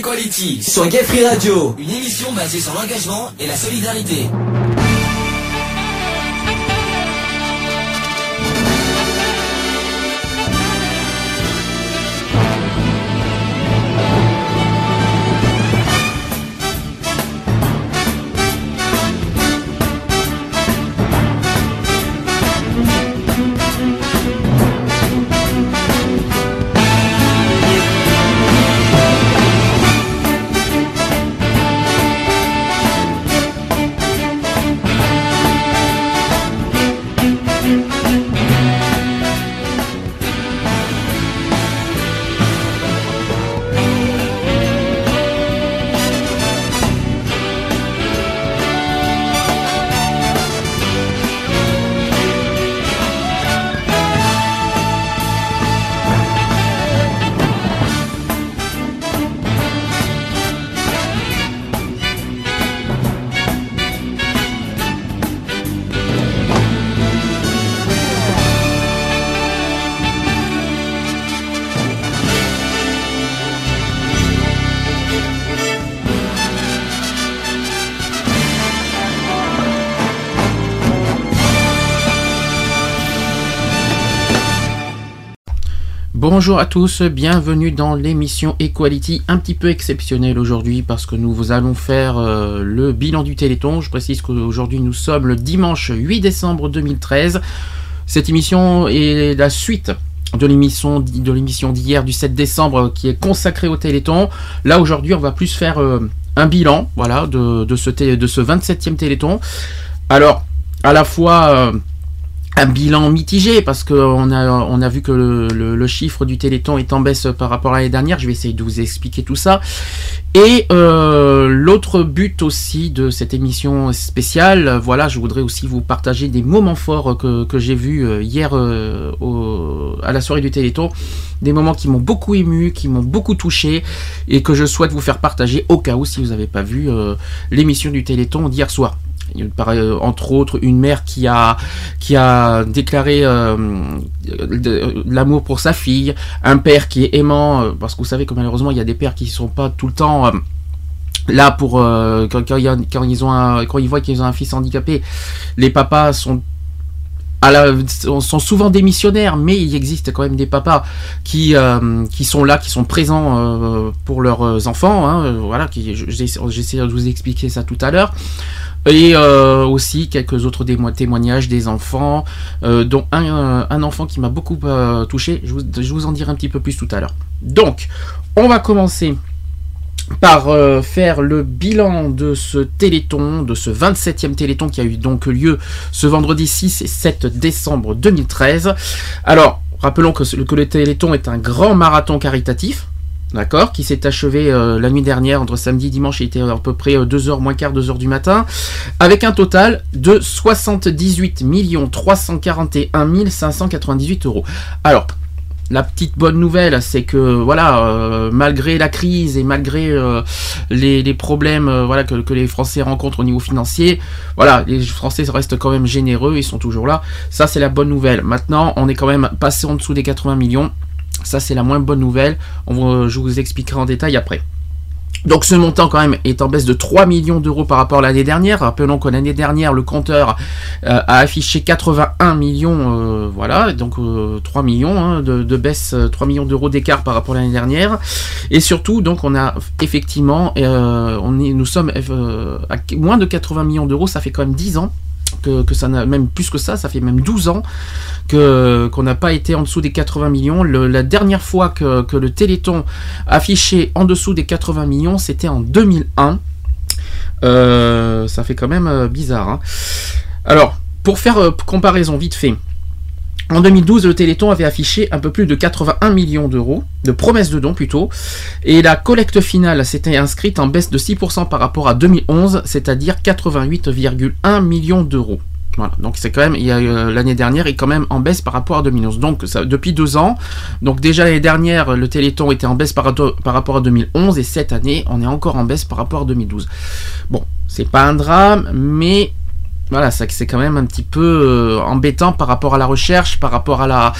Equality sur Gay Free Radio, une émission basée sur l'engagement et la solidarité. Bonjour à tous, bienvenue dans l'émission Equality, un petit peu exceptionnelle aujourd'hui parce que nous allons faire euh, le bilan du Téléthon. Je précise qu'aujourd'hui nous sommes le dimanche 8 décembre 2013. Cette émission est la suite de l'émission de l'émission d'hier du 7 décembre qui est consacrée au Téléthon. Là aujourd'hui on va plus faire euh, un bilan voilà, de, ce, de ce 27e Téléthon. Alors à la fois... Euh, un bilan mitigé parce qu'on a, on a vu que le, chiffre du Téléthon est en baisse par rapport à l'année dernière. Je vais essayer de vous expliquer tout ça. Et euh, l'autre but aussi de cette émission spéciale, voilà, je voudrais aussi vous partager des moments forts que, j'ai vus euh, hier euh, à la soirée du Téléthon. Des moments qui m'ont beaucoup ému, qui m'ont beaucoup touché et que je souhaite vous faire partager au cas où si vous n'avez pas vu l'émission du Téléthon d'hier soir. Euh, entre autres une mère qui a qui a déclaré euh, l'amour pour sa fille, un père qui est aimant euh, parce que vous savez que malheureusement il y a des pères qui sont pas tout le temps là pour quand, ils ont quand ils voient qu'ils ont un fils handicapé, les papas sont sont souvent démissionnaires, mais il existe quand même des papas qui qui sont là, qui sont présents pour leurs enfants. Hein, voilà, j'essaie de vous expliquer ça tout à l'heure. Et euh, aussi quelques autres témoignages des enfants, euh, dont un, enfant qui m'a beaucoup euh, touché. Je vous, en dirai un petit peu plus tout à l'heure. Donc, on va commencer par faire le bilan de ce téléthon, de ce 27e téléthon qui a eu donc lieu ce vendredi 6 et 7 décembre 2013. Alors, rappelons que, que le téléthon est un grand marathon caritatif d'accord, qui s'est achevé euh, la nuit dernière, entre samedi et dimanche, il était à peu près 2h euh, moins quart, 2h du matin, avec un total de 78 341 598 euros. Alors, la petite bonne nouvelle, c'est que voilà, euh, malgré la crise et malgré les, problèmes voilà que, les Français rencontrent au niveau financier, voilà, les Français restent quand même généreux, ils sont toujours là. Ça, c'est la bonne nouvelle. Maintenant, on est quand même passé en dessous des 80 millions. Ça, c'est la moins bonne nouvelle. Je vous expliquerai en détail après. Donc ce montant quand même est en baisse de 3 millions d'euros par rapport à l'année dernière. Rappelons que l'année dernière, le compteur euh, a affiché 81 millions, euh, voilà, donc 3 euh, millions hein, de, baisse, 3 millions d'euros d'écart par rapport à l'année dernière. Et surtout, donc on a effectivement, on est, nous sommes à moins de 80 millions d'euros, ça fait quand même 10 ans que, ça n'a même plus que ça, ça fait même 12 ans qu'on n'a pas été en dessous des 80 millions. la dernière fois que, le Téléthon affichait en dessous des 80 millions, c'était en 2001. Euh, ça fait quand même euh, bizarre. Hein. Alors, pour faire euh, comparaison vite fait, en 2012, le Téléthon avait affiché un peu plus de 81 millions d'euros, de promesses de dons plutôt, et la collecte finale s'était inscrite en baisse de 6% par rapport à 2011, c'est-à-dire 88,1 millions d'euros. Voilà, donc c'est quand même, euh, l'année dernière est quand même en baisse par rapport à 2011. Donc depuis deux ans, donc déjà l'année dernière, le Téléthon était en baisse par, par rapport à 2011, et cette année, on est encore en baisse par rapport à 2012. Bon, c'est pas un drame, mais voilà, c'est quand même un petit peu euh, embêtant par rapport à la recherche, par rapport à la,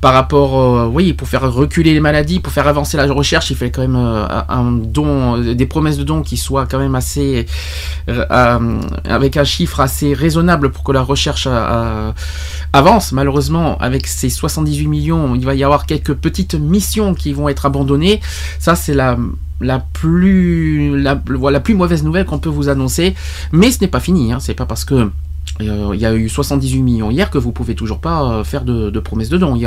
par rapport, euh, oui, pour faire reculer les maladies, pour faire avancer la recherche, il fait quand même euh, un don, des promesses de dons qui soient quand même assez, avec un chiffre assez raisonnable pour que la recherche avance. Malheureusement, avec ces 78 millions, il va y avoir quelques petites missions qui vont être abandonnées. Ça, c'est la la plus, la, plus mauvaise nouvelle qu'on peut vous annoncer. Mais ce n'est pas fini, hein. c'est pas parce que euh, il y a eu 78 millions hier que vous pouvez toujours pas euh, faire de, promesses de dons.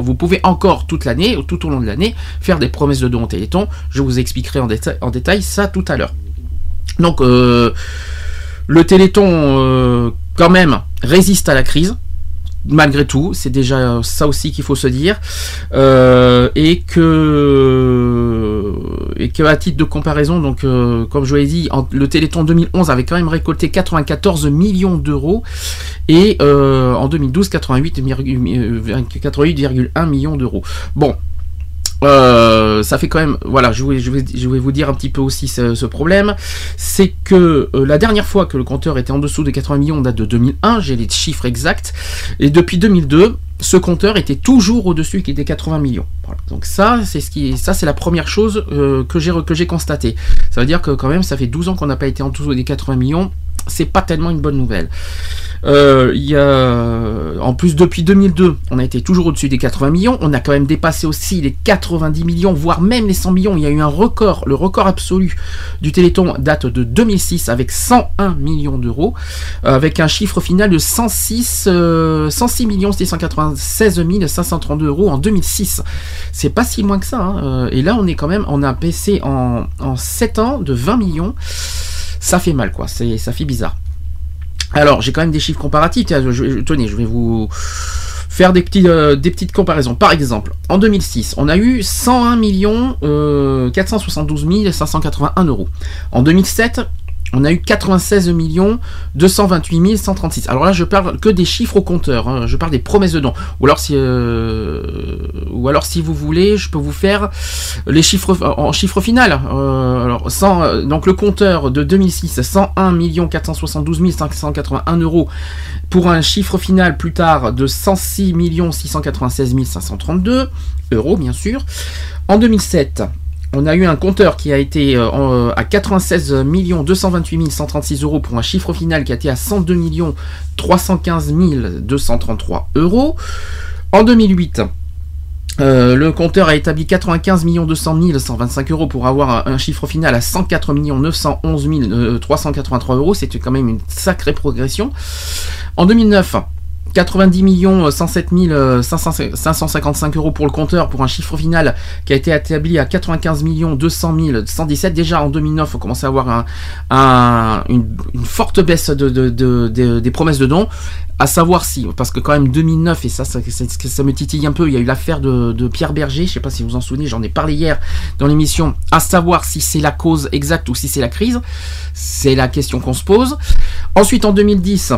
Vous pouvez encore toute l'année, tout au long de l'année, faire des promesses de dons au Téléthon. Je vous expliquerai en, en détail ça tout à l'heure. Donc euh, le Téléthon quand même résiste à la crise malgré tout, c'est déjà ça aussi qu'il faut se dire, euh, et que et que à titre de comparaison, donc euh, comme je vous l'ai dit, le Téléthon 2011 avait quand même récolté 94 millions d'euros et euh, en 2012 88,1 millions d'euros. Bon, euh, ça fait quand même, voilà, je vais, vous dire un petit peu aussi ce, problème, c'est que euh, la dernière fois que le compteur était en dessous des 80 millions date de 2001, j'ai les chiffres exacts, et depuis 2002, ce compteur était toujours au-dessus des 80 millions. Donc ça, c'est la première chose euh, que j'ai que j'ai constaté. Ça veut dire que quand même, ça fait 12 ans qu'on n'a pas été en dessous des 80 millions. C'est pas tellement une bonne nouvelle. Euh, y a, en plus, depuis 2002, on a été toujours au-dessus des 80 millions. On a quand même dépassé aussi les 90 millions, voire même les 100 millions. Il y a eu un record. Le record absolu du Téléthon date de 2006 avec 101 millions d'euros, avec un chiffre final de 106, 106 millions 696 532 euros en 2006. C'est pas si moins que ça. Hein. Euh, et là, on est quand même, on a baissé en, en 7 ans de 20 millions. Ça fait mal, quoi. Ça fait bizarre. Alors, j'ai quand même des chiffres comparatifs. tenez, je vais vous faire des, euh, petites comparaisons. Par exemple, en 2006, on a eu 101 millions 472 581 euros. En 2007, on a eu 96 millions 228 136. Alors là, je parle que des chiffres au compteur. Hein. Je parle des promesses de dons. Ou alors si, euh, ou alors si vous voulez, je peux vous faire les chiffres en chiffre final. Euh, euh, donc le compteur de 2006, 101 millions 472 581 euros pour un chiffre final plus tard de 106 millions 696 532 euros, bien sûr. En 2007, on a eu un compteur qui a été euh, euh, à 96 228 136 euros pour un chiffre final qui a été à 102 315 233 euros. En 2008, euh, le compteur a établi 95 200 125 euros pour avoir un, chiffre final à 104 911 383 euros. C'était quand même une sacrée progression. En 2009, 90 millions 107 555 euros pour le compteur pour un chiffre final qui a été établi à 95 millions 200 117. Déjà en 2009, on commençait à avoir une, forte baisse des promesses de dons. À savoir si, parce que quand même 2009, et ça, ça, me titille un peu, il y a eu l'affaire de, Pierre Berger, je ne sais pas si vous en souvenez, j'en ai parlé hier dans l'émission, à savoir si c'est la cause exacte ou si c'est la crise. C'est la question qu'on se pose. Ensuite, en 2010,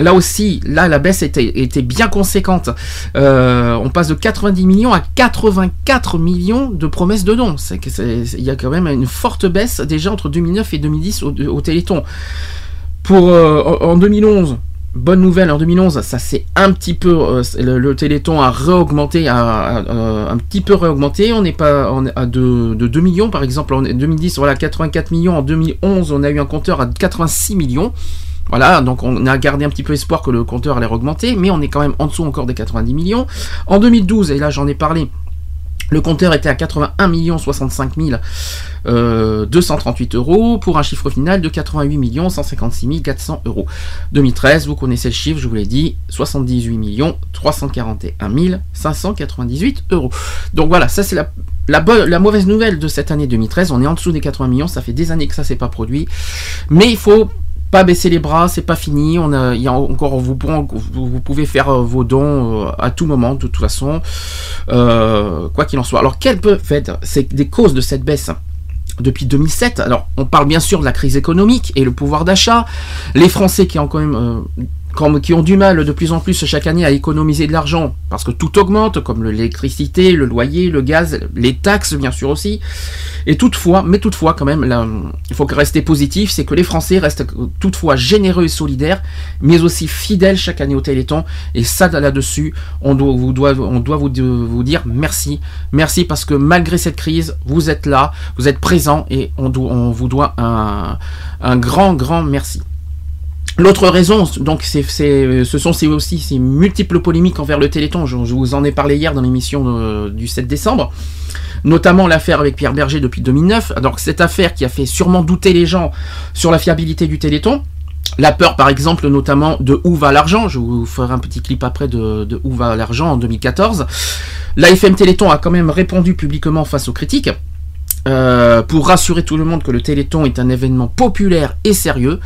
Là aussi, la baisse était, bien conséquente. Euh, on passe de 90 millions à 84 millions de promesses de dons. Il y a quand même une forte baisse déjà entre 2009 et 2010 au, Téléthon. Pour euh, en 2011, bonne nouvelle, en 2011, ça c'est un petit peu, euh, le, Téléthon a réaugmenté, un petit peu réaugmenté. On n'est pas à de, 2 millions par exemple. En 2010, voilà 84 millions. En 2011, on a eu un compteur à 86 millions. Voilà, donc on a gardé un petit peu espoir que le compteur allait augmenter, mais on est quand même en dessous encore des 90 millions. En 2012, et là j'en ai parlé, le compteur était à 81 65 238 euros pour un chiffre final de 88 156 400 euros. 2013, vous connaissez le chiffre, je vous l'ai dit, 78 341 598 euros. Donc voilà, ça c'est la, la, la, mauvaise nouvelle de cette année 2013. On est en dessous des 80 millions, ça fait des années que ça s'est pas produit. Mais il faut pas baisser les bras, c'est pas fini. On a, il y a encore, vous, pouvez faire euh, vos dons euh, à tout moment, de toute façon, euh, quoi qu'il en soit. Alors, quelles peuvent être des causes de cette baisse depuis 2007 Alors, on parle bien sûr de la crise économique et le pouvoir d'achat. Les Français qui ont quand même qui ont du mal de plus en plus chaque année à économiser de l'argent, parce que tout augmente, comme l'électricité, le loyer, le gaz, les taxes bien sûr aussi. Et toutefois, mais toutefois quand même, il faut rester positif, c'est que les Français restent toutefois généreux et solidaires, mais aussi fidèles chaque année au Téléthon. Et ça, là-dessus, on doit, vous, doit, on doit vous, vous dire merci, merci parce que malgré cette crise, vous êtes là, vous êtes présents et on, doit, on vous doit un, un grand, grand merci. L'autre raison, donc, ce sont aussi ces multiples polémiques envers le Téléthon. Je, vous en ai parlé hier dans l'émission du 7 décembre, notamment l'affaire avec Pierre Berger depuis 2009. Alors cette affaire qui a fait sûrement douter les gens sur la fiabilité du Téléthon. La peur, par exemple, notamment de où va l'argent. Je vous ferai un petit clip après de, où va l'argent en 2014. L'AFM Téléthon a quand même répondu publiquement face aux critiques. Euh, pour rassurer tout le monde que le Téléthon est un événement populaire et sérieux.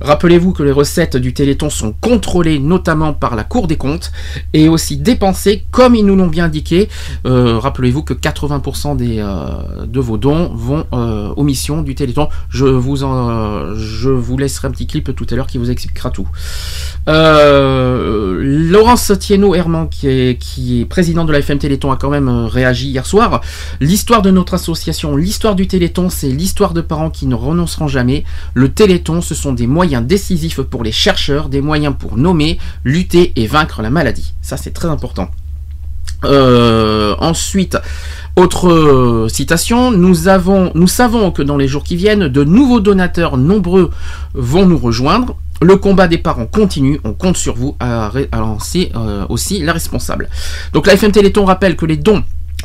Rappelez-vous que les recettes du Téléthon sont contrôlées notamment par la Cour des comptes et aussi dépensées comme ils nous l'ont bien indiqué. Euh, rappelez-vous que 80% des, euh, de vos dons vont aux missions du Téléthon. Je vous, en, je vous laisserai un petit clip tout à l'heure qui vous expliquera tout. Laurence Thienot-Herman, qui est, qui est président de la FM Téléthon, a quand même réagi hier soir. L'histoire de notre association l'histoire du Téléthon, c'est l'histoire de parents qui ne renonceront jamais. Le Téléthon, ce sont des moyens décisifs pour les chercheurs, des moyens pour nommer, lutter et vaincre la maladie. Ça, c'est très important. Euh, ensuite, autre euh, citation, nous, avons, nous savons que dans les jours qui viennent, de nouveaux donateurs nombreux vont nous rejoindre. Le combat des parents continue, on compte sur vous à, lancer euh, aussi la responsable. Donc la FM Téléthon rappelle que les dons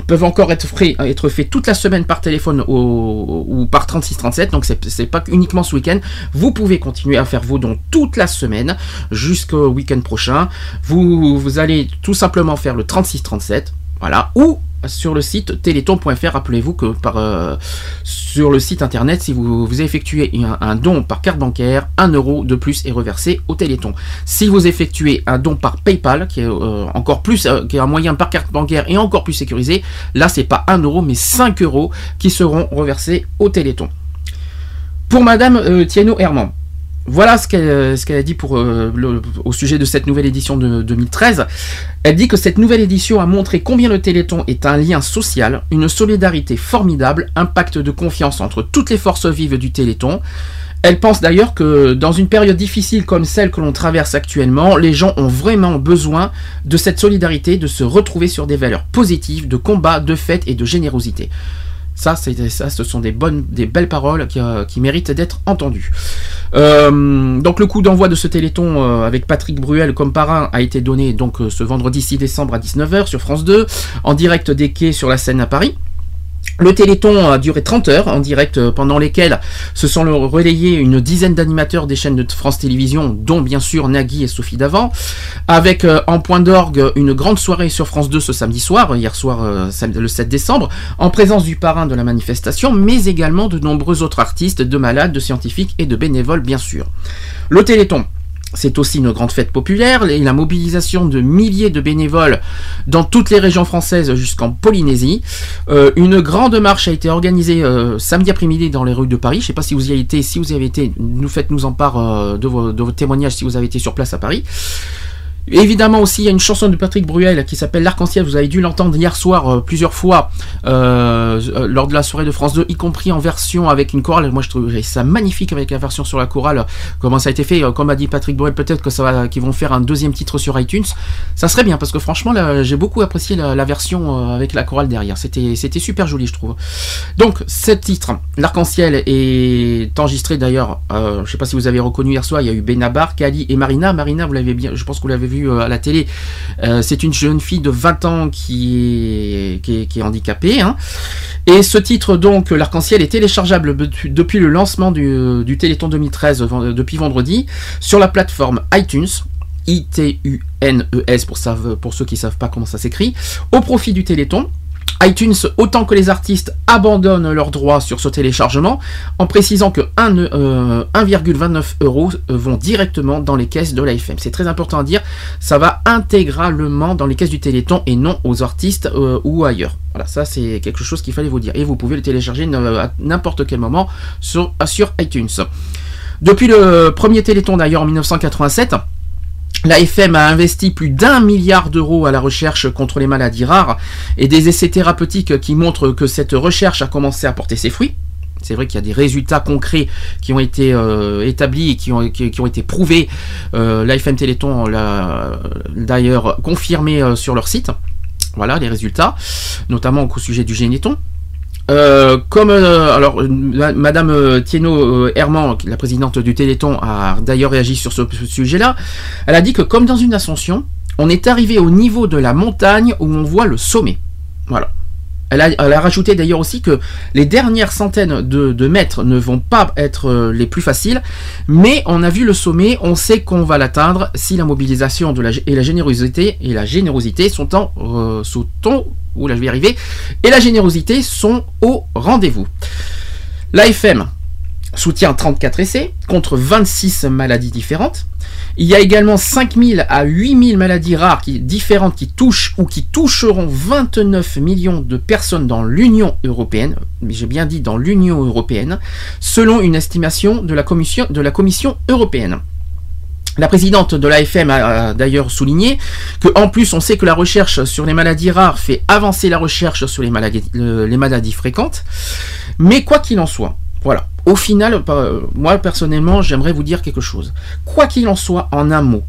peuvent encore être, faits être faits toute la semaine par téléphone ou par 3637, donc c'est pas uniquement ce week-end. Vous pouvez continuer à faire vos dons toute la semaine jusqu'au week-end prochain. Vous, vous allez tout simplement faire le 3637, voilà, ou sur le site téléthon.fr. Rappelez-vous que euh, sur le site internet, si vous, effectuez un, don par carte bancaire, 1 euro de plus est reversé au Téléthon. Si vous effectuez un don par PayPal, qui est euh, encore plus, euh, qui est un moyen par carte bancaire et encore plus sécurisé, là c'est pas 1 euro mais 5 euros qui seront reversés au Téléthon. Pour Madame Thieno Herman, voilà ce qu'elle euh, ce qu'elle a dit euh, au sujet de cette nouvelle édition de 2013. Elle dit que cette nouvelle édition a montré combien le Téléthon est un lien social, une solidarité formidable, un pacte de confiance entre toutes les forces vives du Téléthon. Elle pense d'ailleurs que dans une période difficile comme celle que l'on traverse actuellement, les gens ont vraiment besoin de cette solidarité, de se retrouver sur des valeurs positives, de combat, de fête et de générosité. Ça, ça, ce sont des bonnes, belles paroles qui, euh, méritent d'être entendues. Euh, donc le coup d'envoi de ce Téléthon euh, avec Patrick Bruel comme parrain a été donné donc ce vendredi 6 décembre à 19h sur France 2, en direct des quais sur la scène à Paris. Le Téléthon a duré 30 heures en direct euh, pendant lesquelles se sont relayés une dizaine d'animateurs des chaînes de France Télévisions, dont bien sûr Nagui et Sophie Davant, avec euh, en point d'orgue une grande soirée sur France 2 ce samedi soir, hier soir euh, le 7 décembre, en présence du parrain de la manifestation, mais également de nombreux autres artistes, de malades, de scientifiques et de bénévoles bien sûr. Le Téléthon c'est aussi une grande fête populaire et la mobilisation de milliers de bénévoles dans toutes les régions françaises jusqu'en Polynésie. Euh, une grande marche a été organisée euh, samedi après-midi dans les rues de Paris. Je ne sais pas si vous y avez été. Si vous y avez été, nous faites-nous en part euh, de, vos, de vos témoignages si vous avez été sur place à Paris. Évidemment aussi, il y a une chanson de Patrick Bruel qui s'appelle L'Arc-en-Ciel. Vous avez dû l'entendre hier soir euh, plusieurs fois euh, euh, lors de la soirée de France 2, y compris en version avec une chorale. Moi, je trouve ça magnifique avec la version sur la chorale. Comment ça a été fait Comme a dit Patrick Bruel, peut-être qu'ils vont faire un deuxième titre sur iTunes. Ça serait bien parce que franchement, j'ai beaucoup apprécié la, version avec la chorale derrière. C'était, super joli, je trouve. Donc, ce titre, L'Arc-en-Ciel, est enregistré d'ailleurs. je sais pas si vous avez reconnu hier soir. Il y a eu Benabar, Kali et Marina. Marina, vous l'avez bien. Je pense que vous l'avez euh, à la télé. Euh, c'est une jeune fille de 20 ans qui est, handicapée. Hein. Et ce titre, donc, L'Arc-en-Ciel, est téléchargeable depuis le lancement du, du Téléthon 2013, depuis vendredi, sur la plateforme iTunes. I-T-U-N-E-S pour, pour ceux qui ne savent pas comment ça s'écrit, au profit du Téléthon iTunes, autant que les artistes abandonnent leurs droits sur ce téléchargement, en précisant que 1,29 euh, euros vont directement dans les caisses de l'AFM. C'est très important à dire, ça va intégralement dans les caisses du Téléthon et non aux artistes euh, ou ailleurs. Voilà, ça c'est quelque chose qu'il fallait vous dire. Et vous pouvez le télécharger à n'importe quel moment sur, sur iTunes. Depuis le premier Téléthon d'ailleurs en 1987, L'AFM a investi plus d'un milliard d'euros à la recherche contre les maladies rares et des essais thérapeutiques qui montrent que cette recherche a commencé à porter ses fruits. C'est vrai qu'il y a des résultats concrets qui ont été euh, établis et qui ont, été prouvés. Euh, L'AFM Téléthon l'a d'ailleurs confirmé euh, sur leur site. Voilà les résultats, notamment au sujet du généton. Euh, comme alors Madame Thienot Herman, la présidente du Téléthon, a d'ailleurs réagi sur ce sujet-là. Elle a dit que comme dans une ascension, on est arrivé au niveau de la montagne où on voit le sommet. Voilà. Elle a, rajouté d'ailleurs aussi que les dernières centaines de, mètres ne vont pas être euh, les plus faciles, mais on a vu le sommet, on sait qu'on va l'atteindre si la mobilisation et la générosité et la générosité sont en euh, où là je vais arriver et la générosité sont au rendez-vous. L'AFM soutient 34 essais contre 26 maladies différentes. Il y a également 5000 à 8000 maladies rares différentes qui touchent ou qui toucheront 29 millions de personnes dans l'Union européenne, mais j'ai bien dit dans l'Union européenne, selon une estimation de la Commission, européenne. La présidente de l'AFM a d'ailleurs souligné que, en plus, on sait que la recherche sur les maladies rares fait avancer la recherche sur les maladies fréquentes. Mais quoi qu'il en soit, voilà. Au final, moi personnellement, j'aimerais vous dire quelque chose. Quoi qu'il en soit, en un mot,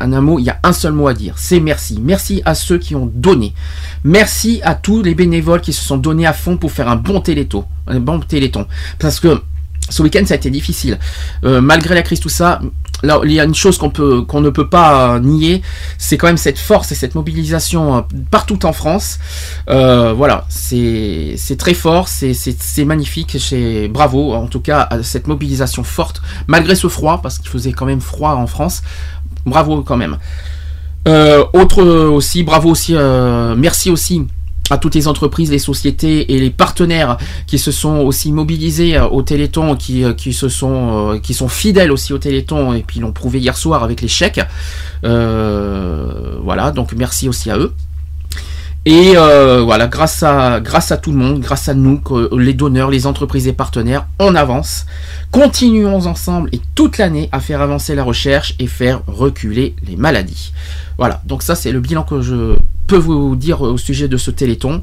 en un mot, il y a un seul mot à dire, c'est merci. Merci à ceux qui ont donné. Merci à tous les bénévoles qui se sont donnés à fond pour faire un bon téléthon. Un bon téléthon. Parce que ce week-end, ça a été difficile. Euh, malgré la crise, tout ça, là, il y a une chose qu'on ne peut pas euh, nier, c'est quand même cette force et cette mobilisation euh, partout en France. voilà, c'est, très fort, c'est, c'est, magnifique. C'est bravo, en tout cas, à cette mobilisation forte, malgré ce froid, parce qu'il faisait quand même froid en France. Bravo quand même. autre aussi, bravo aussi, merci aussi à toutes les entreprises, les sociétés et les partenaires qui se sont aussi mobilisés euh, au Téléthon, qui, euh, se sont, euh, qui sont fidèles aussi au Téléthon et puis l'ont prouvé hier soir avec les chèques. voilà, donc merci aussi à eux. Et voilà, grâce à, tout le monde, grâce à nous, les donneurs, les entreprises et partenaires, on avance. Continuons ensemble et toute l'année à faire avancer la recherche et faire reculer les maladies. Voilà, donc ça c'est le bilan que je peux vous dire au sujet de ce téléthon.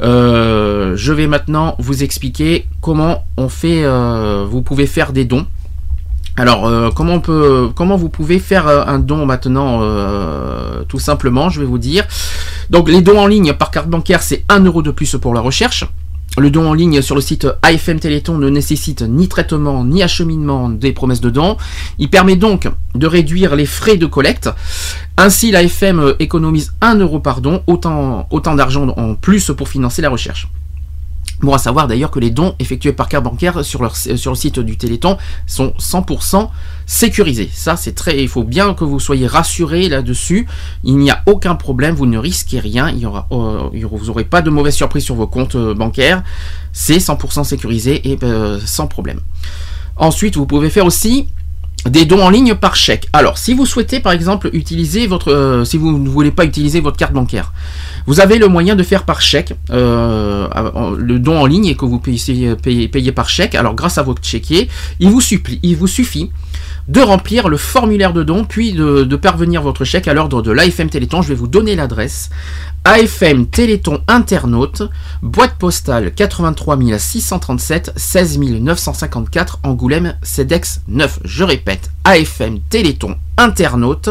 Euh, je vais maintenant vous expliquer comment on fait. Euh, vous pouvez faire des dons. Alors euh, comment vous pouvez faire un don maintenant Tout simplement, je vais vous dire. Donc les dons en ligne par carte bancaire, c'est 1 euro de plus pour la recherche. Le don en ligne sur le site AFM Téléthon ne nécessite ni traitement ni acheminement des promesses de dons. Il permet donc de réduire les frais de collecte. Ainsi, l'AFM économise 1 euro par don, autant d'argent en plus pour financer la recherche. Bon à savoir d'ailleurs que les dons effectués par carte bancaire sur, le site du Téléthon sont 100% sécurisés. Ça c'est très, il faut bien que vous soyez rassurés là-dessus. Il n'y a aucun problème, vous ne risquez rien, euh, vous n'aurez pas de mauvaises surprises sur vos comptes euh, bancaires. C'est 100% sécurisé et euh, sans problème. Ensuite, vous pouvez faire aussi des dons en ligne par chèque. Alors, si vous souhaitez par exemple utiliser votre, si vous ne voulez pas utiliser votre carte bancaire, vous avez le moyen de faire par chèque euh, le don en ligne et que vous payer, par chèque. Alors grâce à votre chéquier, il vous, suffit de remplir le formulaire de don, puis de, parvenir votre chèque à l'ordre de l'AFM Téléthon. Je vais vous donner l'adresse. AFM Téléthon Internaute, boîte postale 83 637 16 954 Angoulême CEDEX 9. Je répète, AFM Téléthon Internaute,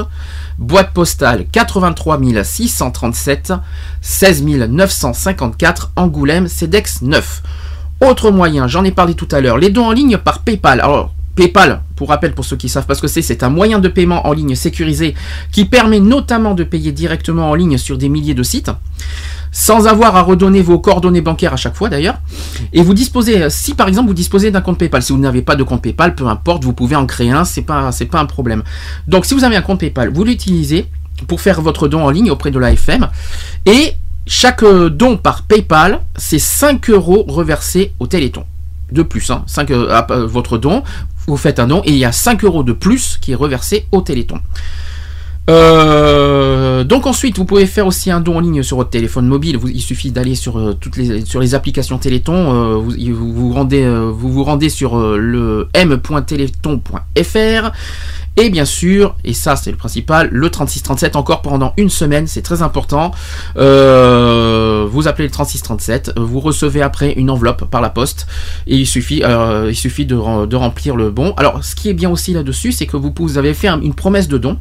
boîte postale 83 637 16 954 Angoulême CEDEX 9. Autre moyen, j'en ai parlé tout à l'heure, les dons en ligne par PayPal. Alors, PayPal, pour rappel pour ceux qui savent pas ce que c'est, c'est un moyen de paiement en ligne sécurisé qui permet notamment de payer directement en ligne sur des milliers de sites sans avoir à redonner vos coordonnées bancaires à chaque fois d'ailleurs. Et vous disposez, si par exemple vous disposez d'un compte PayPal, si vous n'avez pas de compte PayPal, peu importe, vous pouvez en créer un, c'est pas, pas un problème. Donc si vous avez un compte PayPal, vous l'utilisez pour faire votre don en ligne auprès de l'AFM et chaque don par PayPal, c'est 5 euros reversés au Téléthon de plus, hein, 5, euh, votre don, vous faites un don et il y a 5 euros de plus qui est reversé au Téléthon. Euh, donc ensuite, vous pouvez faire aussi un don en ligne sur votre téléphone mobile. il suffit d'aller sur euh, toutes les sur les applications Téléthon. Euh, vous, vous, rendez vous vous rendez sur le m.téléthon.fr et bien sûr, et ça c'est le principal, le 3637 encore pendant une semaine, c'est très important. vous appelez le 3637, vous recevez après une enveloppe par la poste et il suffit, il suffit de, de, remplir le bon. Alors ce qui est bien aussi là-dessus, c'est que vous, vous avez fait une promesse de don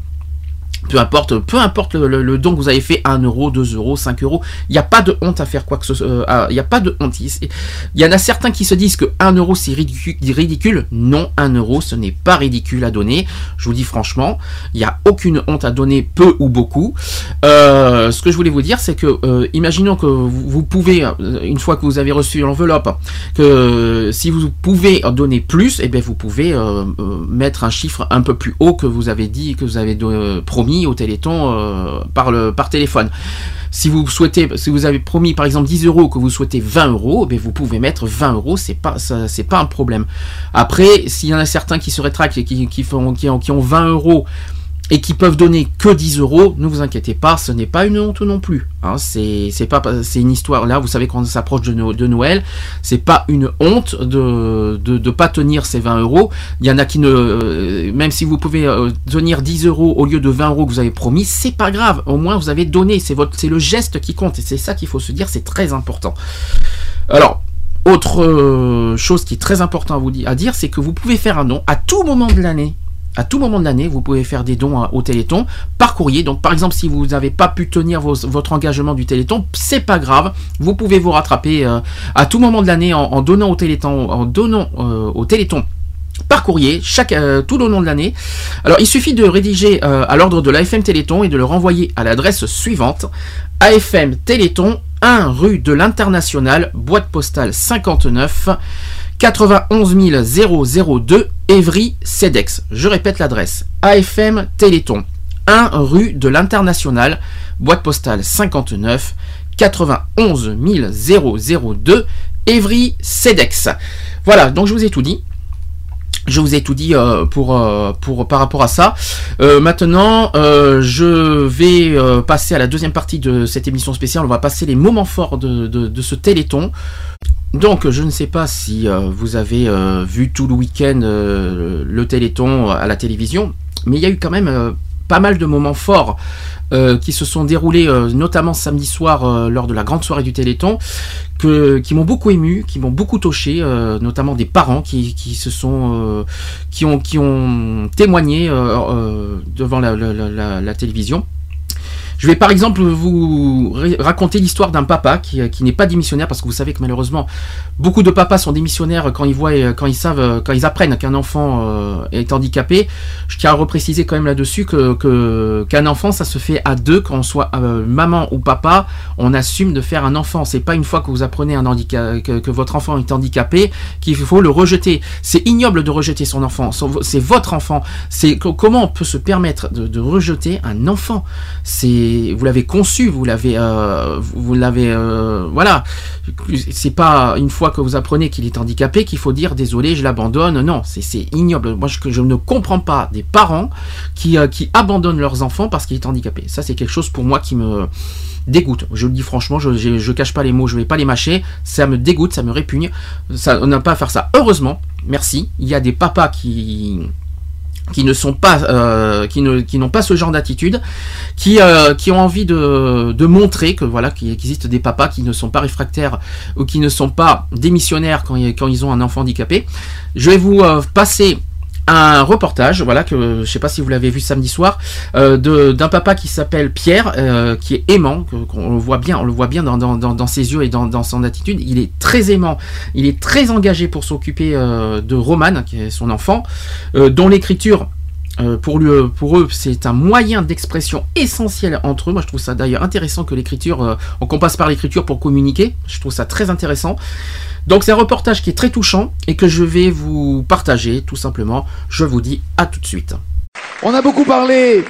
peu importe, peu importe le, don que vous avez fait, 1 euro, 2 euros, 5 euros, il n'y a pas de honte à faire quoi que ce soit. Euh, il n'y a pas de honte. Il y en a certains qui se disent que 1 euro c'est ridicule. Non, 1 euro ce n'est pas ridicule à donner. Je vous dis franchement, il n'y a aucune honte à donner peu ou beaucoup. Euh, ce que je voulais vous dire, c'est que, euh, imaginons que vous, pouvez, une fois que vous avez reçu l'enveloppe, que si vous pouvez donner plus, et eh bien vous pouvez mettre un chiffre un peu plus haut que vous avez dit, que vous avez promis au Téléthon euh, par, par téléphone. Si vous souhaitez, si vous avez promis par exemple 10 euros que vous souhaitez 20 euros, eh vous pouvez mettre 20 euros, c'est pas c'est pas un problème. Après, s'il y en a certains qui se rétractent et qui, qui, font, qui, qui ont 20 euros et qui peuvent donner que 10 euros, ne vous inquiétez pas, ce n'est pas une honte non plus. Hein, c'est pas c'est une histoire là, vous savez quand on s'approche de, de, Noël, c'est pas une honte de, de, pas tenir ces 20 euros. Il y en a qui ne euh, même si vous pouvez euh, tenir 10 euros au lieu de 20 euros que vous avez promis, c'est pas grave. Au moins vous avez donné, c'est votre c'est le geste qui compte et c'est ça qu'il faut se dire, c'est très important. Alors autre euh, chose qui est très important à dire, c'est que vous pouvez faire un don à tout moment de l'année à tout moment de l'année, vous pouvez faire des dons au Téléthon par courrier. Donc, par exemple, si vous n'avez pas pu tenir votre engagement du Téléthon, c'est pas grave. Vous pouvez vous rattraper euh, à tout moment de l'année en, donnant au Téléthon, en donnant euh, au Téléthon par courrier chaque euh, tout au long de l'année. Alors il suffit de rédiger à l'ordre de l'AFM Téléthon et de le renvoyer à l'adresse suivante AFM Téléthon 1 rue de l'International boîte postale 59 91 002 Évry Cedex. Je répète l'adresse. AFM Téléthon. 1 rue de l'International, boîte postale 59 91 002 Évry Cedex. Voilà, donc je vous ai tout dit. Je vous ai tout dit euh, pour, euh, pour, par rapport à ça. Euh, maintenant, je vais passer à la deuxième partie de cette émission spéciale. On va passer les moments forts de ce téléthon. Donc, je ne sais pas si euh, vous avez euh, vu tout le week-end euh, le Téléthon à la télévision, mais il y a eu quand même pas mal de moments forts qui se sont déroulés, notamment samedi soir lors de la grande soirée du Téléthon, qui m'ont beaucoup ému, qui m'ont beaucoup touché, notamment des parents qui, se sont, qui ont, qui ont témoigné devant la télévision. Je vais par exemple vous raconter l'histoire d'un papa euh, qui, n'est pas démissionnaire parce que vous savez que malheureusement beaucoup de papas sont démissionnaires quand ils voient, euh, quand ils savent, euh, quand ils apprennent qu'un enfant est handicapé. Je tiens à repréciser quand même là-dessus que qu'un enfant ça se fait à deux quand on soit maman ou papa, on assume de faire un enfant. C'est pas une fois que vous apprenez un handicap, que, votre enfant est handicapé qu'il faut le rejeter. C'est ignoble de rejeter son enfant. C'est votre enfant. C'est comment on peut se permettre de rejeter un enfant? C'est vous l'avez conçu, vous l'avez, euh, vous l'avez, euh, voilà. C'est pas une fois que vous apprenez qu'il est handicapé qu'il faut dire désolé, je l'abandonne. Non, c'est ignoble. Moi, je, je, ne comprends pas des parents qui, euh, qui abandonnent leurs enfants parce qu'il est handicapé. Ça, c'est quelque chose pour moi qui me dégoûte. Je le dis franchement, je, je, cache pas les mots, je vais pas les mâcher. Ça me dégoûte, ça me répugne. On n'a pas à faire ça. Heureusement, merci. Il y a des papas qui qui ne sont pas euh, qui n'ont pas ce genre d'attitude qui euh, qui ont envie de, de montrer que voilà qu'il existe des papas qui ne sont pas réfractaires ou qui ne sont pas démissionnaires quand, quand ils ont un enfant handicapé. Je vais vous euh, passer un reportage, voilà que je sais pas si vous l'avez vu samedi soir, euh, d'un papa qui s'appelle Pierre, euh, qui est aimant, qu'on le voit bien, on le voit bien dans, dans, dans, ses yeux et dans, dans, son attitude. Il est très aimant, il est très engagé pour s'occuper euh, de Romane, qui est son enfant, dont l'écriture pour, lui, pour eux, c'est un moyen d'expression essentiel entre eux. Moi, je trouve ça d'ailleurs intéressant que l'écriture, qu'on passe par l'écriture pour communiquer. Je trouve ça très intéressant. Donc c'est un reportage qui est très touchant et que je vais vous partager tout simplement. Je vous dis à tout de suite. On a beaucoup parlé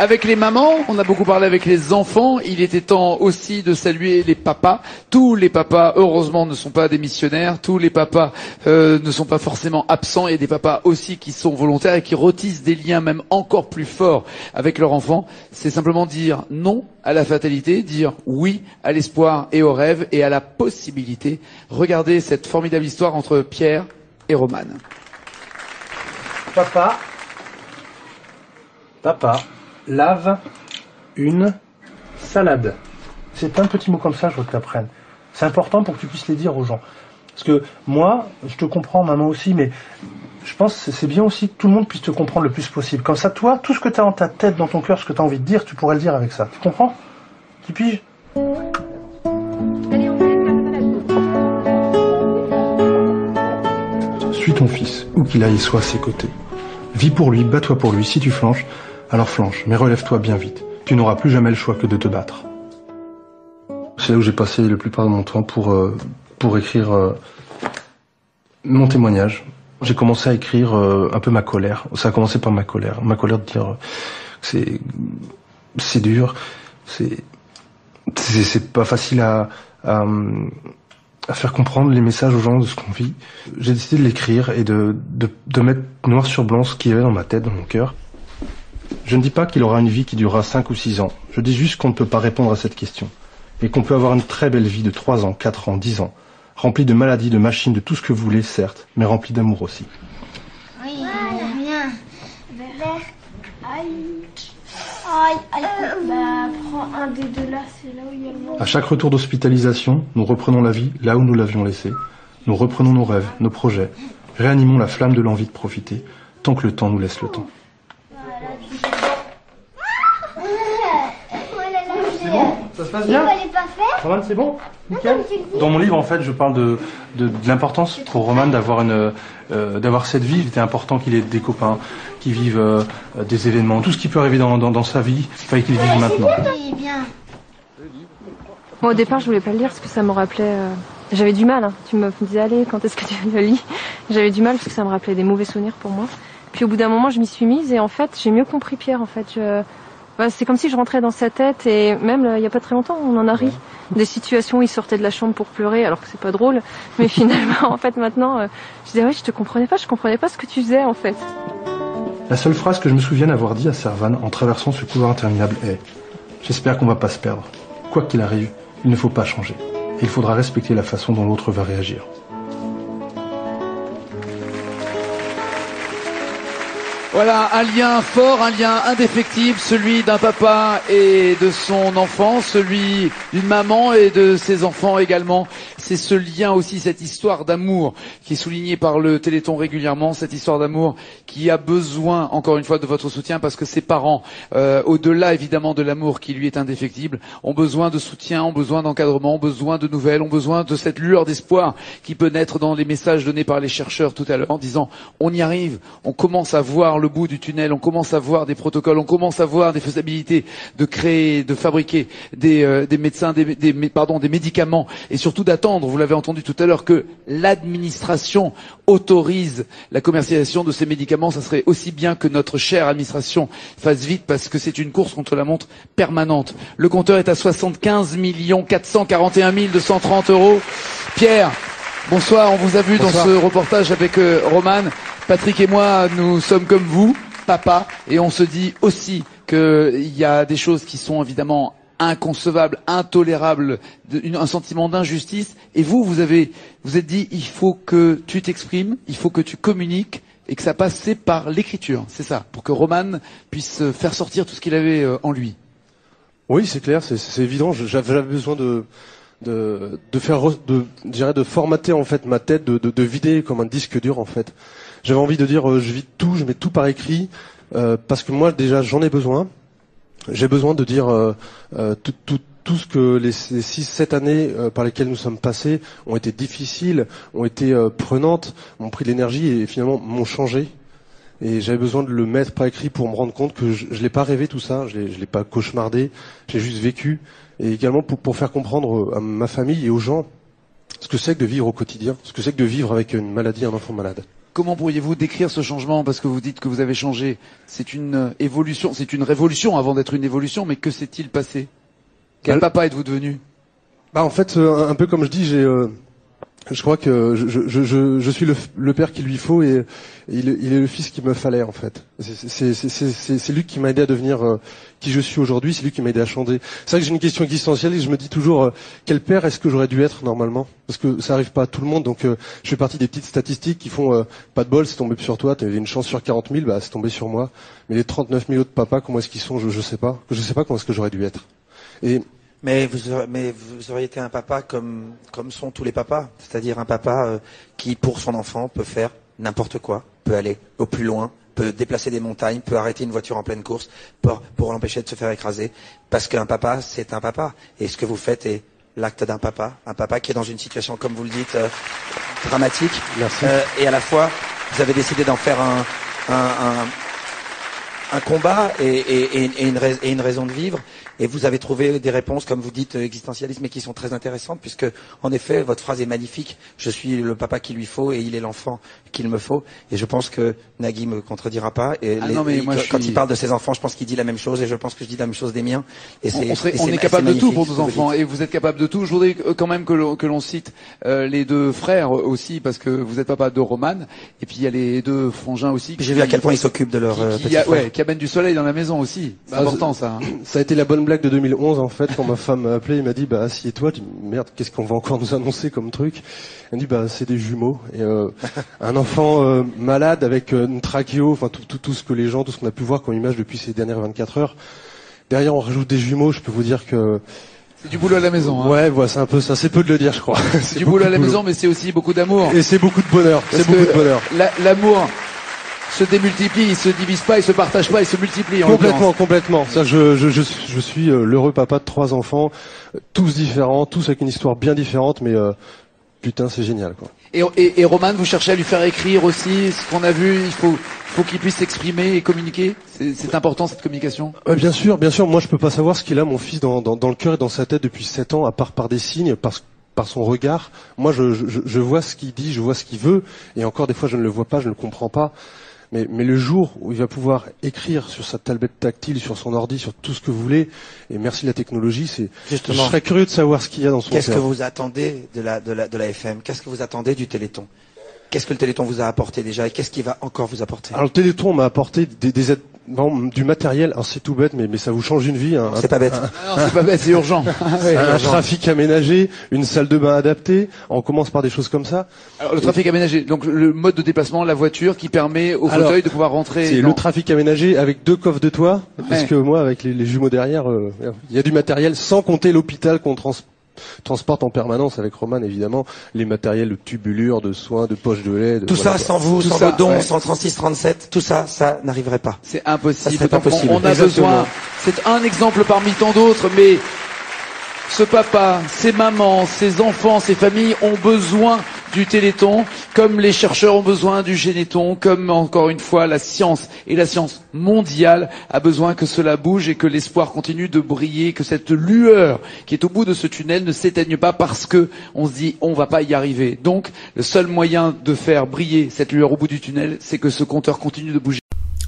avec les mamans, on a beaucoup parlé avec les enfants. Il était temps aussi de saluer les papas. Tous les papas, heureusement, ne sont pas des missionnaires. Tous les papas euh, ne sont pas forcément absents. A des papas aussi qui sont volontaires et qui retissent des liens même encore plus forts avec leurs enfants. C'est simplement dire non à la fatalité, dire oui à l'espoir et au rêve et à la possibilité. Regardez cette formidable histoire entre Pierre et Romane. Papa, papa, lave une salade. C'est un petit mot comme ça, je veux que tu apprennes. C'est important pour que tu puisses les dire aux gens. Parce que moi, je te comprends, maman aussi, mais je pense que c'est bien aussi que tout le monde puisse te comprendre le plus possible. Comme ça, toi, tout ce que tu as en ta tête, dans ton cœur, ce que tu as envie de dire, tu pourrais le dire avec ça. Tu comprends? Tu piges? Suis ton fils, où qu'il aille, soit à ses côtés. Vis pour lui, bats-toi pour lui. Si tu flanches, alors flanche, mais relève-toi bien vite. Tu n'auras plus jamais le choix que de te battre. C'est là où j'ai passé le plupart de mon temps pour, euh, pour écrire euh, mon témoignage. J'ai commencé à écrire euh, un peu ma colère. Ça a commencé par ma colère. Ma colère de dire que c'est, c'est dur, c'est, c'est, c'est pas facile à, à, à faire comprendre les messages aux gens de ce qu'on vit. J'ai décidé de l'écrire et de, de, de mettre noir sur blanc ce qu'il y avait dans ma tête, dans mon cœur. Je ne dis pas qu'il aura une vie qui durera 5 ou 6 ans. Je dis juste qu'on ne peut pas répondre à cette question. Et qu'on peut avoir une très belle vie de 3 ans, 4 ans, 10 ans. Remplie de maladies, de machines, de tout ce que vous voulez, certes, mais remplie d'amour aussi. Oui, bien. Aïe. Aïe, aïe. Bah, prends un des deux là, c'est là où il y a le. À chaque retour d'hospitalisation, nous reprenons la vie là où nous l'avions laissée. Nous reprenons nos rêves, nos projets. Réanimons la flamme de l'envie de profiter, tant que le temps nous laisse le temps. C'est bon? Ça se passe bien? Roman, c'est bon? Nickel Dans mon livre, en fait, je parle de, de, de l'importance pour Roman d'avoir une, euh, d'avoir cette vie. Il était important qu'il ait des copains, qu'il vive euh, des événements, tout ce qui peut arriver dans, dans, dans sa vie. Il fallait qu'il vive maintenant. Moi, au départ, je voulais pas le lire parce que ça me rappelait. euh, J'avais du mal. hein. Tu me disais, allez, quand est-ce que tu le lis J'avais du mal parce que ça me rappelait des mauvais souvenirs pour moi. Puis au bout d'un moment, je m'y suis mise et en fait, j'ai mieux compris Pierre. En fait, je... bah, c'est comme si je rentrais dans sa tête et même là, il y a pas très longtemps, on en a ri. Des situations où il sortait de la chambre pour pleurer, alors que c'est pas drôle. Mais finalement, en fait, maintenant, euh, je disais, ouais, je te comprenais pas, je comprenais pas ce que tu faisais en fait. La seule phrase que je me souviens avoir dit à Servan en traversant ce couloir interminable est J'espère qu'on va pas se perdre. Quoi qu'il arrive, il ne faut pas changer. Et il faudra respecter la façon dont l'autre va réagir. Voilà, un lien fort, un lien indéfectible, celui d'un papa et de son enfant, celui d'une maman et de ses enfants également. C'est ce lien aussi, cette histoire d'amour qui est soulignée par le Téléthon régulièrement, cette histoire d'amour qui a besoin, encore une fois, de votre soutien parce que ses parents, euh, au-delà évidemment de l'amour qui lui est indéfectible, ont besoin de soutien, ont besoin d'encadrement, ont besoin de nouvelles, ont besoin de cette lueur d'espoir qui peut naître dans les messages donnés par les chercheurs tout à l'heure en disant on y arrive, on commence à voir le bout du tunnel, on commence à voir des protocoles, on commence à voir des faisabilités de créer, de fabriquer des, euh, médecins, des médicaments et surtout d'attendre, vous l'avez entendu tout à l'heure, que l'administration autorise la commercialisation de ces médicaments. Ça serait aussi bien que notre chère administration fasse vite parce que c'est une course contre la montre permanente. Le compteur est à 75 441 230 euros. Pierre, bonsoir, on vous a vu Bonsoir. dans ce reportage avec euh, Roman. Patrick et moi, nous sommes comme vous, papa, et on se dit aussi qu'il y a des choses qui sont évidemment de- une- un sentiment d'injustice. Et vous, vous avez, vous êtes dit, il faut que tu t'exprimes, il faut que tu communiques, et que ça passe par l'écriture. C'est ça, pour que Roman puisse euh, faire sortir tout ce qu'il avait euh, en lui. Oui, c'est clair, c'est- évident. J'avais besoin de, de, de faire, re- de, de formater en fait ma tête, de, de, de vider comme un disque dur en fait. J'avais envie de dire, euh, je vide tout, je mets tout par écrit, parce que moi déjà j'en ai besoin. J'ai besoin de dire euh, euh, tout, ce que les 6-7 années euh, par lesquelles nous sommes passés ont été difficiles, ont été prenantes, m'ont pris de l'énergie et finalement m'ont changé. Et j'avais besoin de le mettre par écrit pour me rendre compte que je ne l'ai pas rêvé tout ça, je je l'ai pas cauchemardé, j'ai juste vécu. Et également pour, pour faire comprendre à ma famille et aux gens ce que c'est que de vivre au quotidien, ce que c'est que de vivre avec une maladie, un enfant malade. Comment pourriez-vous décrire ce changement Parce que vous dites que vous avez changé. C'est une euh, évolution, c'est une révolution avant d'être une évolution, mais que s'est-il passé? Quel Bah, papa êtes-vous devenu? Bah en fait, euh, un peu comme je dis, j'ai, euh, je crois que je, suis le, père qu'il lui faut et, il, est- le fils qu'il me fallait en fait. C'est- lui qui m'a aidé à devenir euh, qui je suis aujourd'hui, c'est lui qui m'a aidé à changer. C'est vrai que j'ai une question existentielle et je me dis toujours euh, quel père est-ce que j'aurais dû être normalement? Parce que ça arrive pas à tout le monde, donc euh, je fais partie des petites statistiques qui font pas de bol, c'est tombé sur toi, t'avais une chance sur 40 000, bah c'est tombé sur moi. Mais les 39 000 autres papas, comment est-ce qu'ils sont? Je, je sais pas. Je sais pas comment est-ce que j'aurais dû être. Mais vous, aurez- mais vous auriez été un papa comme, comme sont tous les papas, c'est-à-dire un papa euh, qui, pour son enfant, peut faire n'importe quoi, peut aller au plus loin, peut déplacer des montagnes, peut arrêter une voiture en pleine course pour, pour l'empêcher de se faire écraser, parce qu'un papa, c'est un papa. Et ce que vous faites est l'acte d'un papa, un papa qui est dans une situation, comme vous le dites, euh, dramatique. Merci. Euh, et à la fois, vous avez décidé d'en faire un, un, un, un combat et, et, et, et une rais- et une raison de vivre. Et vous avez trouvé des réponses, comme vous dites, existentialistes, mais qui sont très intéressantes, puisque, en effet, votre phrase est magnifique. Je suis le papa qu'il lui faut et il est l'enfant qu'il me faut. Et je pense que Nagui me contredira pas. Et Ah les- non, mais moi, quand, suis- il parle de ses enfants, je pense qu'il dit la même chose, et je pense que je dis la même chose des miens. Et on, c'est, on serait- et on est capable c'est de tout pour nos enfants et vous êtes capable de tout. Je voudrais euh, quand même que l'on, que l'on cite euh, les deux frères aussi parce que vous êtes papa de Roman et puis il y a les deux frangins aussi. J'ai vu à quel point ils s'occupent de leur euh, qui, petit qui, a- frère. ouais, qui amènent du soleil dans la maison aussi. C'est important ça. hein. Ça a été la bonne blague de 2011 en fait quand ma femme m'a appelé, il m'a dit bah assieds-toi, merde qu'est-ce qu'on va encore nous annoncer comme truc? Elle m'a dit bah c'est des jumeaux et euh, un enfant euh, malade avec euh, une trachéo, enfin tout, tout tout ce que les gens, tout ce qu'on a pu voir comme image depuis ces dernières 24 heures. Derrière on rajoute des jumeaux, je peux vous dire que C'est du boulot à la maison. Hein. ouais voilà c'est un peu ça, c'est peu de le dire je crois. C'est du boulot à la maison, mais c'est aussi beaucoup d'amour. et c'est beaucoup de bonheur, c'est beaucoup de bonheur. la- L'amour se démultiplie, il se divise pas, il se partage pas, il se multiplie. en Complètement, complètement. Ça, je, je, je, je suis euh, l'heureux papa de trois enfants, tous différents, tous avec une histoire bien différente, mais euh, putain, c'est génial, quoi. Et, et, Roman, vous cherchez à lui faire écrire aussi ce qu'on a vu. Il faut, il faut qu'il puisse s'exprimer et communiquer. C'est important cette communication. Bien sûr, bien sûr. Moi, je peux pas savoir ce qu'il a, mon fils, dans, le cœur et dans sa tête depuis sept ans, à part par des signes, par, son regard. Moi, je vois ce qu'il dit, je vois ce qu'il veut, et encore des fois, je ne le vois pas, je ne le comprends pas. Mais, mais le jour où il va pouvoir écrire sur sa tablette tactile, sur son ordi, sur tout ce que vous voulez, et merci la technologie, c'est, je serais curieux de savoir ce qu'il y a dans son Qu'est-ce que vous attendez de la, de la, de la FM Qu'est-ce que vous attendez du Téléthon? Qu'est-ce que le Téléthon vous a apporté déjà et qu'est-ce qu'il va encore vous apporter? Alors le Téléthon m'a apporté des, des aides, non, du matériel. Alors c'est tout bête, mais, mais ça vous change une vie. Un, C'est pas bête. Non, c'est pas bête, c'est urgent. Un, trafic aménagé, une salle de bain adaptée. On commence par des choses comme ça. Alors, le trafic aménagé, donc le mode de déplacement, la voiture qui permet au Alors, fauteuil de pouvoir rentrer. C'est dans- le trafic aménagé avec deux coffres de toit, parce Ouais. que moi, avec les, les jumeaux derrière, euh, il y a du matériel, sans compter l'hôpital qu'on trans- transporte en permanence avec Roman, évidemment, les matériels de tubulure, de soins, de poches de lait. de- Tout voilà, ça sans vous, Tout sans ça, vos dons, ouais. sans 36, 37, tout ça, ça n'arriverait pas. C'est Ça impossible. serait pas Donc, on- a Exactement. besoin. C'est un exemple parmi tant d'autres, mais ce papa, ses mamans, ses enfants, ses familles ont besoin du Téléthon, comme les chercheurs ont besoin du Généton, comme encore une fois la science et la science mondiale a besoin que cela bouge et que l'espoir continue de briller, que cette lueur qui est au bout de ce tunnel ne s'éteigne pas parce que on se dit on va pas y arriver. Donc le seul moyen de faire briller cette lueur au bout du tunnel, c'est que ce compteur continue de bouger.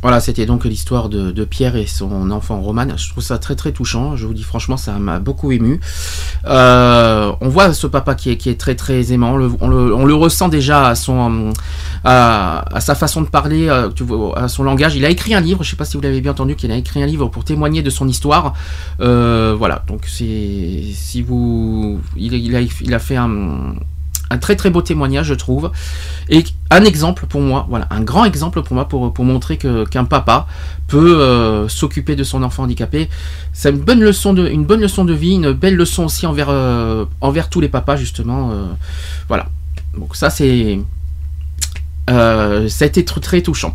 Voilà, c'était donc l'histoire de, Pierre et son enfant Roman. Je trouve ça très très touchant. Je vous dis franchement, ça m'a beaucoup ému. Euh, on voit ce papa qui est, qui est très très aimant. On le, ressent déjà à son à, sa façon de parler, euh, à son langage. Il a écrit un livre. Je sais pas si vous l'avez bien entendu, qu'il a écrit un livre pour témoigner de son histoire. Euh, voilà. Donc c'est si vous, il a il a fait un un très très beau témoignage, je trouve, et un exemple pour moi, voilà, un grand exemple pour moi pour, montrer qu'un papa peut euh, s'occuper de son enfant handicapé. C'est une bonne leçon de une bonne leçon de vie, une belle leçon aussi envers euh, tous les papas justement. euh, voilà. Donc ça c'est ça a été tr- très touchant.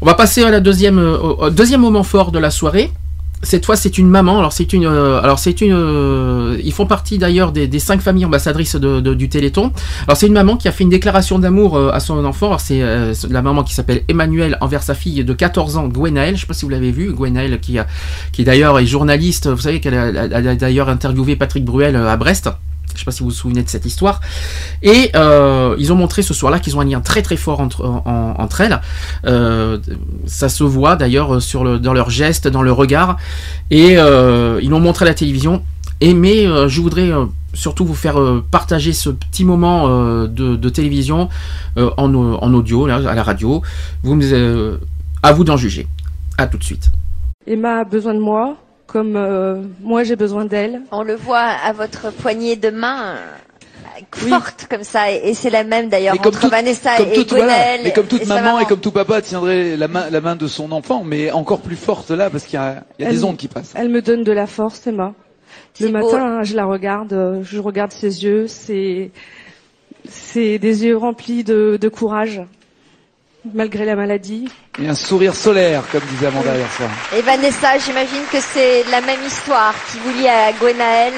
On va passer à la au deuxième moment fort de la soirée cette fois, c'est une maman. Alors, c'est une. euh, alors, c'est une. euh, ils font partie d'ailleurs des, des cinq familles ambassadrices de, de- du Téléthon. Alors, c'est une maman qui a fait une déclaration d'amour euh, à son enfant. Alors, c'est euh, la maman qui s'appelle Emmanuel envers sa fille de 14 ans, Gwenaël. Je sais pas si vous l'avez vu. Gwenaël, qui, a, qui d'ailleurs est journaliste. Vous savez qu'elle a, a d'ailleurs interviewé Patrick Bruel euh, à Brest. Je sais pas si vous vous souvenez de cette histoire. Et euh, ils ont montré ce soir-là qu'ils ont un lien très très fort entre, entre elles. Euh, ça se voit d'ailleurs dans leurs gestes, dans le regard. Et euh, ils l'ont montré à la télévision. Et mais je voudrais surtout vous faire partager ce petit moment de, télévision en, en audio, à la radio. Vous à vous d'en juger. À tout de suite. Emma a besoin de moi, comme euh, moi j'ai besoin d'elle. On le voit à votre poignée de main Oui. forte comme ça, et, c'est la même d'ailleurs entre toute- Vanessa comme et voilà, mais comme toute et maman, et comme tout papa tiendrait la main, la main de son enfant, mais encore plus forte là parce qu'il y a, il y a des ondes qui passent. Elle me donne de la force, Emma. Le beau. matin, hein, je la regarde, euh, je regarde ses yeux, c'est c'est des yeux remplis de, de courage, malgré la maladie. Et un sourire solaire, comme disait Amanda hier soir. Et Vanessa, j'imagine que c'est la même histoire qui vous lie à Gwenaël.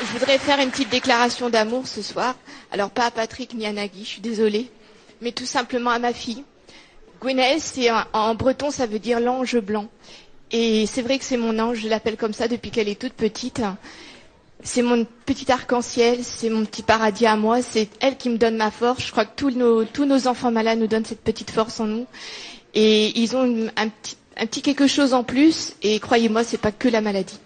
Je voudrais faire une petite déclaration d'amour ce soir. Alors pas à Patrick ni à Nagui, je suis désolée, mais tout simplement à ma fille. Gwenaël, c'est en breton, ça veut dire l'ange blanc. Et c'est vrai que c'est mon ange, je l'appelle comme ça depuis qu'elle est toute petite. C'est mon petit arc-en-ciel, c'est mon petit paradis à moi, c'est elle qui me donne ma force. Je crois que tous nos, tous nos enfants malades nous donnent cette petite force en nous. Et ils ont une- un, petit, un petit quelque chose en plus, et croyez-moi, c'est pas que la maladie.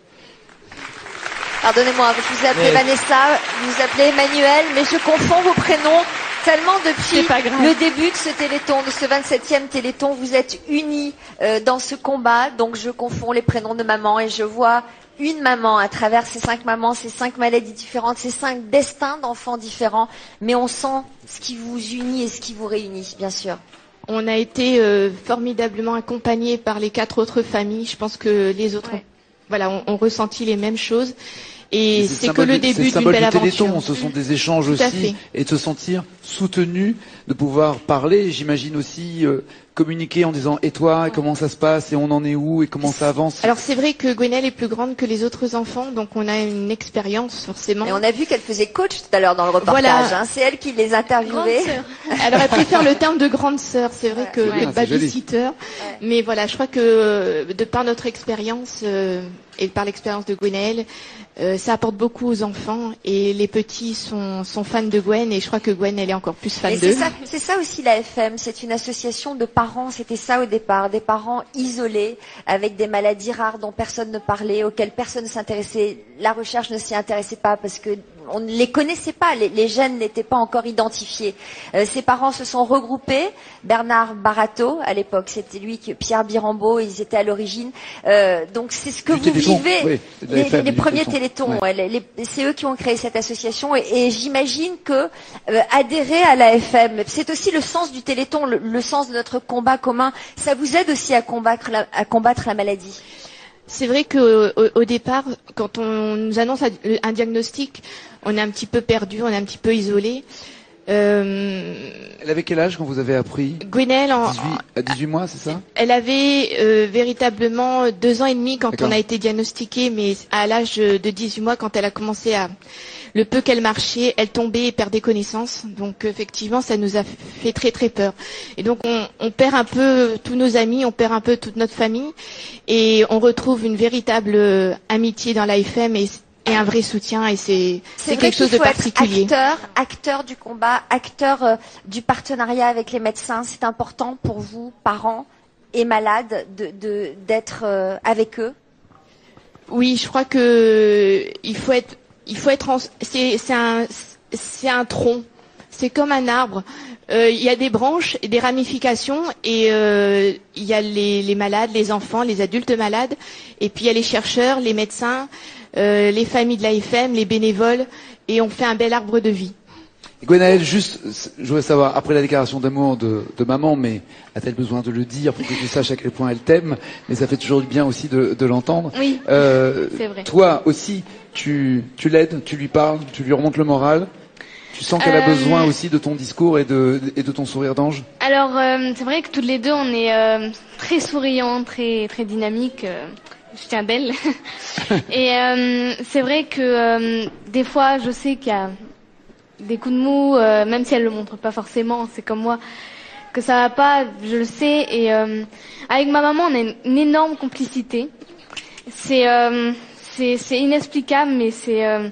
Pardonnez-moi, je vous ai appelé Mais- Vanessa, vous vous appelez Emmanuel, mais je confonds vos prénoms tellement depuis le début de ce téléthon, de ce 27e téléthon, vous êtes unis euh, dans ce combat, donc je confonds les prénoms de maman et je vois une maman à travers ces cinq mamans, ces cinq maladies différentes, ces cinq destins d'enfants différents, mais on sent ce qui vous unit et ce qui vous réunit, bien sûr. On a été euh, formidablement accompagnés par les quatre autres familles. Je pense que les autres, ont, voilà, ont, ont ressenti les mêmes choses. Et c'est que le début d'une belle Téléthon. aventure. Ce sont des échanges aussi et de se sentir soutenu, de pouvoir parler. J'imagine aussi euh, communiquer en disant et toi, et comment ça se passe et on en est où et comment ça avance? Alors c'est vrai que Gwenelle est plus grande que les autres enfants, donc on a une expérience forcément. Et on a vu qu'elle faisait coach tout à l'heure dans le reportage, Voilà. hein, c'est elle qui les interviewait. Elle aurait préféré le terme de grande sœur, c'est vrai que Ouais. de Ah, babysitter. Mais voilà, je crois que euh, de par notre expérience euh, et par l'expérience de Gwenaëlle, euh, ça apporte beaucoup aux enfants et les petits sont, sont fans de Gwen et je crois que Gwen elle est encore plus fan c'est ça, ça aussi la FM, c'est une association de parents, c'était ça au départ, des parents isolés, avec des maladies rares dont personne ne parlait, auxquelles personne ne s'intéressait, la recherche ne s'y intéressait pas parce que on ne les connaissait pas, les, les gènes n'étaient pas encore identifiés. Euh, ces parents se sont regroupés, Bernard Barato, à l'époque, c'était lui, Pierre Birambeau, ils étaient à l'origine. Euh, donc c'est ce que Du vous vivez, oui, les, premiers télétons, Ouais. c'est eux qui ont créé cette association et, et j'imagine que euh, adhérer à la FM, c'est aussi le sens du téléthon, le, le sens de notre combat commun. Ça vous aide aussi à combattre la, à combattre la maladie? C'est vrai qu'au au, au départ, quand on nous annonce un diagnostic, on est un petit peu perdu, on est un petit peu isolé. Euh, Elle avait quel âge quand vous avez appris Gwenaëlle, en- 18, à 18 mois, c'est ça? Elle avait euh, véritablement deux ans et demi quand on a été diagnostiqué, mais à l'âge de 18 mois, quand elle a commencé à le peu qu'elle marchait, elle tombait et perdait connaissance. Donc effectivement, ça nous a fait très très peur. Et donc on, on perd un peu tous nos amis, on perd un peu toute notre famille, et on retrouve une véritable euh, amitié dans l'AFM et, et un vrai soutien. Et c'est vrai quelque chose de faut être particulier. Acteur, acteur du combat, acteur euh, du partenariat avec les médecins. C'est important pour vous, parents et malades, de de- d'être euh, avec eux. Oui, je crois que il faut être, il faut être, c'est, c'est un, c'est un tronc. C'est comme un arbre. Euh, Il y a des branches et des ramifications et euh, il y a les, les malades, les enfants, les adultes malades, et puis il y a les chercheurs, les médecins, euh, les familles de l'AFM, les bénévoles, et on fait un bel arbre de vie. Et Gwenaëlle, juste, je voudrais savoir, après la déclaration d'amour de, de maman, mais a-t-elle besoin de le dire pour que tu saches à quel point elle t'aime Mais ça fait toujours du bien aussi de, de l'entendre. Oui, Euh, c'est vrai. Toi aussi, tu, tu l'aides, tu lui parles, tu lui remontes le moral? Tu sens qu'elle a Euh, besoin aussi de ton discours et de, et de ton sourire d'ange? Alors, euh, c'est vrai que toutes les deux, on est euh, très souriants, très très dynamiques. Je tiens d'elle. Et euh, c'est vrai que euh, des fois, je sais qu'il y a des coups de mou, euh, même si elle le montre pas forcément, c'est comme moi, que ça va pas, je le sais. Et euh, avec ma maman, on a une, une énorme complicité. C'est euh, c'est c'est inexplicable, mais c'est euh,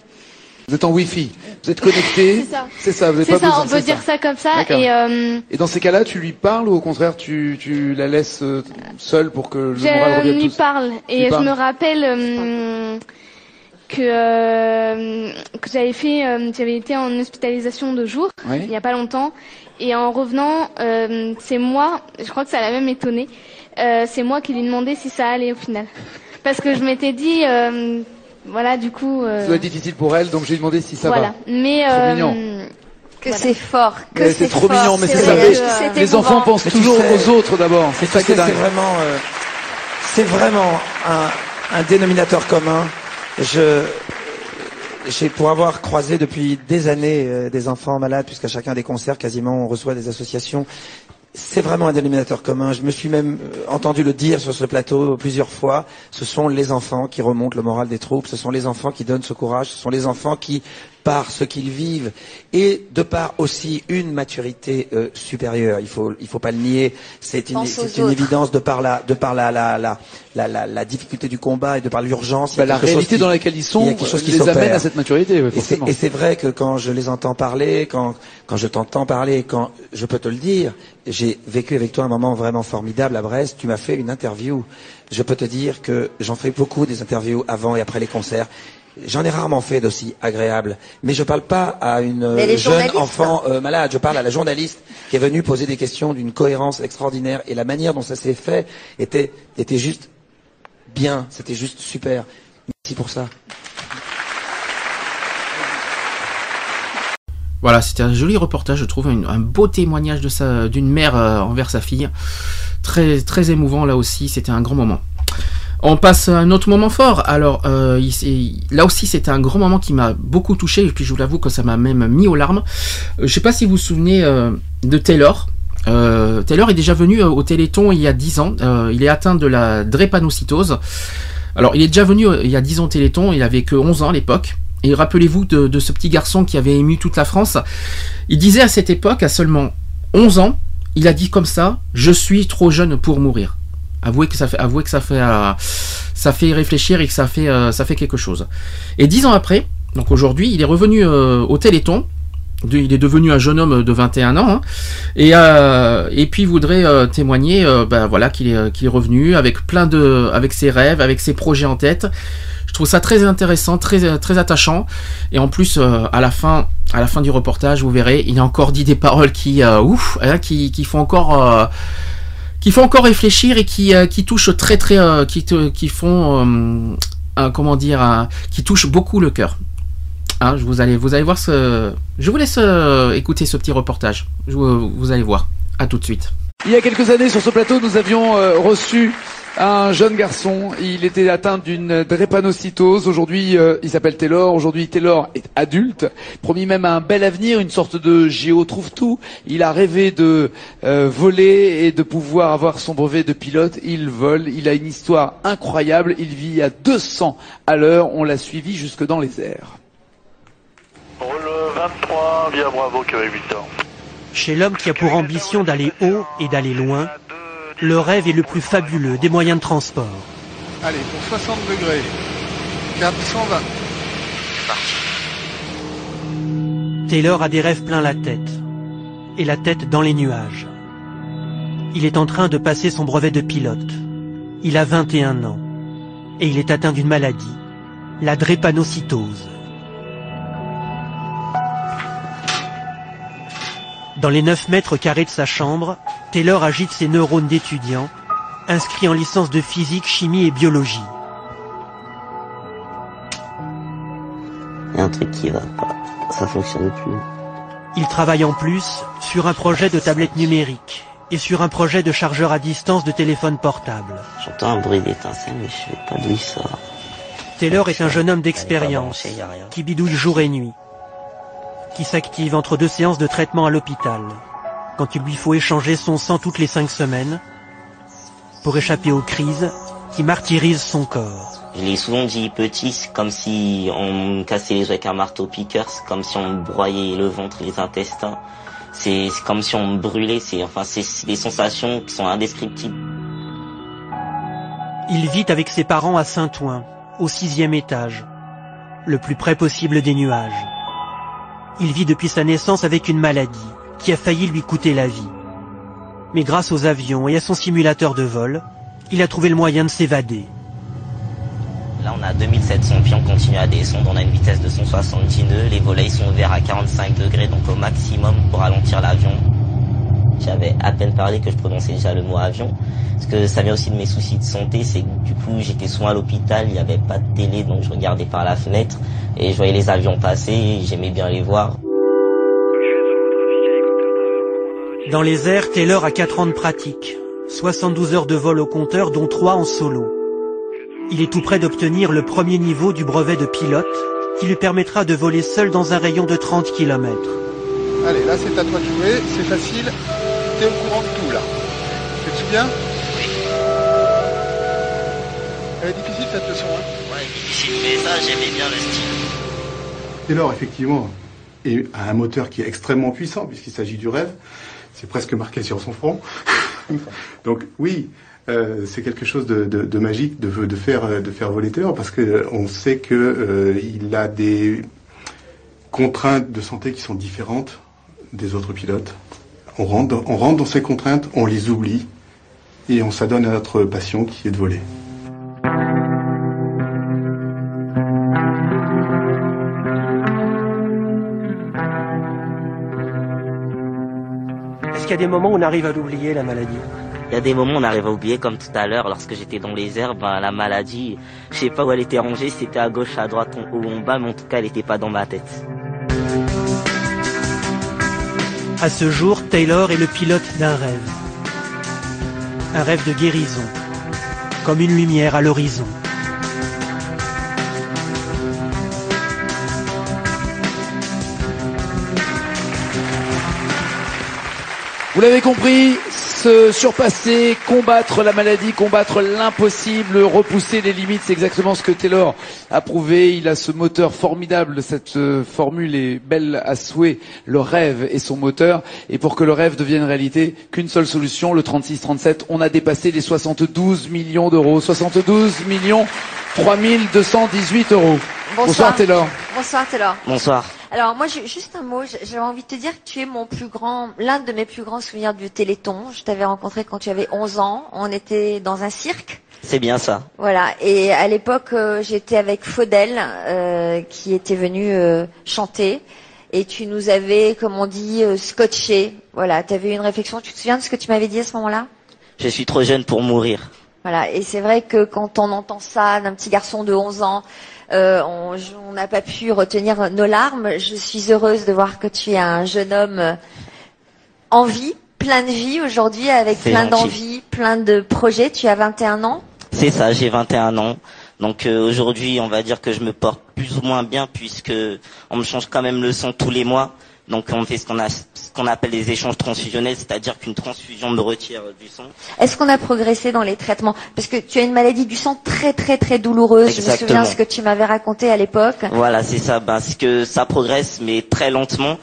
Vous êtes en Wi-Fi. Vous êtes connecté. C'est ça. C'est ça. Vous n'avez C'est pas ça, besoin. on peut dire ça comme ça. Et euh, Et dans ces cas-là, tu lui parles ou au contraire, tu, tu la laisses euh, seule pour que le moral je revienne lui tout parle. Et je me rappelle euh, que, euh, que j'avais fait, j'avais été en hospitalisation de jour, Oui. il n'y a pas longtemps. Et en revenant, c'est moi, je crois que ça l'a même étonné, c'est moi qui lui demandais si ça allait au final. Parce que je m'étais dit, voilà, du coup... euh, Ça doit être difficile pour elle, donc j'ai demandé si ça voilà. va. Mais Trop euh, mignon. Que c'est fort, que c'est c'est trop fort, mignon, mais c'est ça. que Les enfants pensent toujours sais- aux autres d'abord. C'est ça qui est c'est dingue. vraiment, euh, c'est vraiment un, un dénominateur commun. Je, j'ai pour avoir croisé depuis des années euh, des enfants malades, puisqu'à chacun des concerts, quasiment, on reçoit des associations. C'est vraiment un dénominateur commun. Je me suis même euh, entendu le dire sur ce plateau plusieurs fois. Ce sont les enfants qui remontent le moral des troupes. Ce sont les enfants qui donnent ce courage. Ce sont les enfants qui, par ce qu'ils vivent et de par aussi une maturité euh, supérieure, il faut il faut pas le nier. C'est une, c'est une évidence de par la de par la la la la, la, la difficulté du combat et de par l'urgence. Bah, la réalité qui- dans laquelle ils sont il y a quelque chose qui les s'opère. amène à cette maturité. Et c'est vrai que quand je les entends parler, quand, quand je t'entends parler, quand je peux te le dire, j'ai vécu avec toi un moment vraiment formidable à Brest. Tu m'as fait une interview. Je peux te dire que j'en fais beaucoup des interviews avant et après les concerts. J'en ai rarement fait d'aussi agréables. Mais je parle pas à une jeune enfant euh, malade. Je parle à la journaliste qui est venue poser des questions d'une cohérence extraordinaire. Et la manière dont ça s'est fait était, était juste bien. C'était juste super. Merci pour ça. Voilà, c'était un joli reportage, je trouve, un, un beau témoignage de sa, d'une mère euh, envers sa fille. Très, très émouvant là aussi, c'était un grand moment. On passe à un autre moment fort. Alors, euh, là aussi, c'était un grand moment qui m'a beaucoup touché, et puis je vous l'avoue que ça m'a même mis aux larmes. Euh, je sais pas si vous vous souvenez euh, de Taylor. Euh, Taylor est déjà venu au Téléthon il y a 10 ans. Il est atteint de la drépanocytose. Alors, il est déjà venu il y a 10 ans au Téléthon, il avait que 11 ans à l'époque. Et rappelez-vous de, de ce petit garçon qui avait ému toute la France. Il disait à cette époque, à seulement 11 ans, il a dit comme ça, je suis trop jeune pour mourir. Avouez que ça fait, que ça fait, euh, ça fait réfléchir et que ça fait, euh, ça fait quelque chose. Et dix ans après, donc aujourd'hui, il est revenu euh, au Téléthon. Il est devenu un jeune homme de 21 ans hein, et et puis il voudrait témoigner ben voilà qu'il est est revenu avec plein de avec ses rêves avec ses projets en tête je trouve ça très intéressant très attachant et en plus à la fin à la fin du reportage vous verrez il a encore dit des paroles qui ouf hein, qui, font encore qui font encore réfléchir et qui, euh, qui touchent très très euh, qui, te- qui font euh, comment dire qui touchent beaucoup le cœur. Hein, je vous allez vous allez voir ce je vous laisse euh, écouter ce petit reportage. Je vous, vous allez voir. À tout de suite. Il y a quelques années, sur ce plateau, nous avions euh, reçu un jeune garçon. Il était atteint d'une drépanocytose. Aujourd'hui, euh, il s'appelle Taylor. Aujourd'hui, Taylor est adulte. Promis même un bel avenir, une sorte de géo trouve tout. Il a rêvé de euh, voler et de pouvoir avoir son brevet de pilote. Il vole. Il a une histoire incroyable. Il vit à 200 à l'heure. On l'a suivi jusque dans les airs. Roule 23 via Bravo Québec Victor. Chez l'homme qui a pour ambition d'aller haut et d'aller loin, le rêve est le plus fabuleux des moyens de transport. Allez, pour 60 degrés. 420. Taylor a des rêves plein la tête, et la tête dans les nuages. Il est en train de passer son brevet de pilote. Il a 21 ans, et il est atteint d'une maladie, la drépanocytose. Dans les 9 mètres carrés de sa chambre, Taylor agite ses neurones d'étudiant, inscrit en licence de physique, chimie et biologie. Il y a un truc qui va pas. Ça fonctionne plus. Il travaille en plus sur un projet de tablette numérique et sur un projet de chargeur à distance de téléphone portable. J'entends un bruit d'étincelle, mais je sais pas d'où il sort. Taylor est un jeune homme d'expérience qui bidouille jour et nuit, qui s'active entre deux séances de traitement à l'hôpital, quand il lui faut échanger son sang toutes les cinq semaines pour échapper aux crises qui martyrisent son corps. Je l'ai souvent dit petit, c'est comme si on me cassait les os avec un marteau piqueur, c'est comme si on me broyait le ventre, les intestins. C'est comme si on me brûlait, c'est enfin c'est des sensations qui sont indescriptibles. Il vit avec ses parents à Saint-Ouen, au sixième étage. le plus près possible des nuages. Il vit depuis sa naissance avec une maladie qui a failli lui coûter la vie. Mais grâce aux avions et à son simulateur de vol, il a trouvé le moyen de s'évader. Là, on a 2700 pieds, on continue à descendre, on a une vitesse de 170 nœuds, les volets sont ouverts à 45 degrés, donc au maximum pour ralentir l'avion. J'avais à peine parlé que je prononçais déjà le mot avion, parce que ça vient aussi de mes soucis de santé, c'est que du coup j'étais souvent à l'hôpital, il n'y avait pas de télé, donc je regardais par la fenêtre, et je voyais les avions passer, j'aimais bien les voir. Dans les airs, Taylor a 4 ans de pratique, 72 heures de vol au compteur, dont 3 en solo. Il est tout près d'obtenir le premier niveau du brevet de pilote, qui lui permettra de voler seul dans un rayon de 30 km. Allez, là c'est à toi de jouer, c'est facile. T'es au courant de tout là. Tu te souviens Oui. Elle est difficile cette leçon, hein Ouais, difficile, mais ça j'aimais bien le style. Taylor, effectivement, est- a un moteur qui est extrêmement puissant puisqu'il s'agit du rêve. C'est presque marqué sur son front. Donc oui, euh, c'est quelque chose de, magique de, faire de faire voler Taylor parce que euh, sait que euh, il a des contraintes de santé qui sont différentes des autres pilotes. On rentre, on rentre dans ces contraintes, on les oublie et on s'adonne à notre passion qui est de voler. Qu'il y a des moments où on arrive à l'oublier, la maladie Il y a des moments où on arrive à oublier, comme tout à l'heure, lorsque j'étais dans les ben, la maladie, je sais pas où elle était rangée, si c'était à gauche, à droite, en haut ou en bas, mais en tout cas, elle était pas dans ma tête. À ce jour, Taylor est le pilote d'un rêve. Un rêve de guérison, comme une lumière à l'horizon. Vous l'avez compris, se surpasser, combattre la maladie, combattre l'impossible, repousser les limites, c'est exactement ce que Taylor a prouvé. Il a ce moteur formidable, cette euh, formule est belle à souhait, le rêve est son moteur. Et pour que le rêve devienne réalité, qu'une seule solution, le 36-37, on a dépassé les 72 millions d'euros. 72 millions 3218 euros. Bonsoir Taylor. Bonsoir Taylor. Bonsoir. Alors moi j'ai juste un mot, j'avais envie de te dire que tu es mon plus grand, l'un de mes plus grands souvenirs du Téléthon. Je t'avais rencontré quand tu avais 11 ans, on était dans un cirque. C'est bien ça. Voilà, et à l'époque euh, j'étais avec Faudel euh, qui était venu euh, chanter et tu nous avais, comme on dit, euh, scotché. Voilà, tu avais une réflexion, tu te souviens de ce que tu m'avais dit à ce moment-là? Je suis trop jeune pour mourir. Voilà, et c'est vrai que quand on entend ça d'un petit garçon de 11 ans, euh, on n'a pas pu retenir nos larmes. Je suis heureuse de voir que tu es un jeune homme en vie, plein de vie aujourd'hui, avec plein d'envie, plein de projets. Tu as 21 ans. C'est ça, j'ai 21 ans. Donc euh, aujourd'hui, on va dire que je me porte plus ou moins bien puisque on me change quand même le sang tous les mois. Donc on fait ce qu'on a qu'on appelle des échanges transfusionnels, c'est-à-dire qu'une transfusion me retire du sang. Est-ce qu'on a progressé dans les traitements? Parce que tu as une maladie du sang très très très douloureuse. Je me souviens ce que tu m'avais raconté à l'époque. Voilà, c'est ça. Ben, c'est que ça progresse, mais très lentement.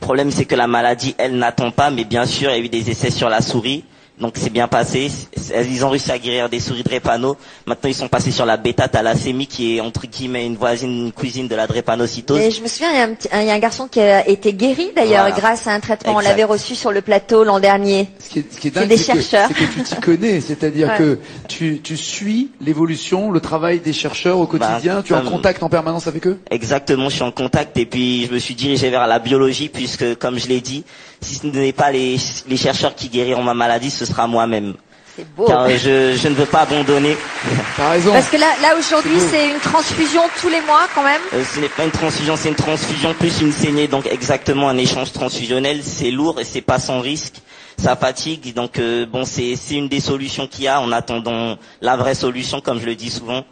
Le problème, c'est que la maladie, elle n'attend pas, mais bien sûr, il y a eu des essais sur la souris. Donc c'est bien passé. Ils ont réussi à guérir des souris drépano. Maintenant, ils sont passés sur la bêta-thalassémie, qui est entre guillemets une voisine, une cuisine de la drépanocytose. Et je me souviens, il y, a un petit- il y a un garçon qui a été guéri d'ailleurs Voilà. grâce à un traitement. On l'avait reçu sur le plateau l'an dernier. Ce qui est, ce qui est C'est dingue, des c'est que- chercheurs. c'est que tu t'y connais, c'est-à-dire Ouais. que tu, tu suis l'évolution, le travail des chercheurs au quotidien, Bah, tu es en contact en permanence avec eux? Exactement, je suis en contact et puis je me suis dirigé vers la biologie puisque, comme je l'ai dit, si ce n'est pas les, les chercheurs qui guériront ma maladie, ce sera moi-même. C'est beau. Car euh, je, je ne veux pas abandonner. T'as raison. Parce que là, là aujourd'hui, C'est une transfusion tous les mois quand même. Euh, ce n'est pas une transfusion, c'est une transfusion plus une saignée, donc exactement un échange transfusionnel. C'est lourd et c'est pas sans risque. Ça fatigue, donc euh, bon, c'est c'est une des solutions qu'il y a en attendant la vraie solution, comme je le dis souvent.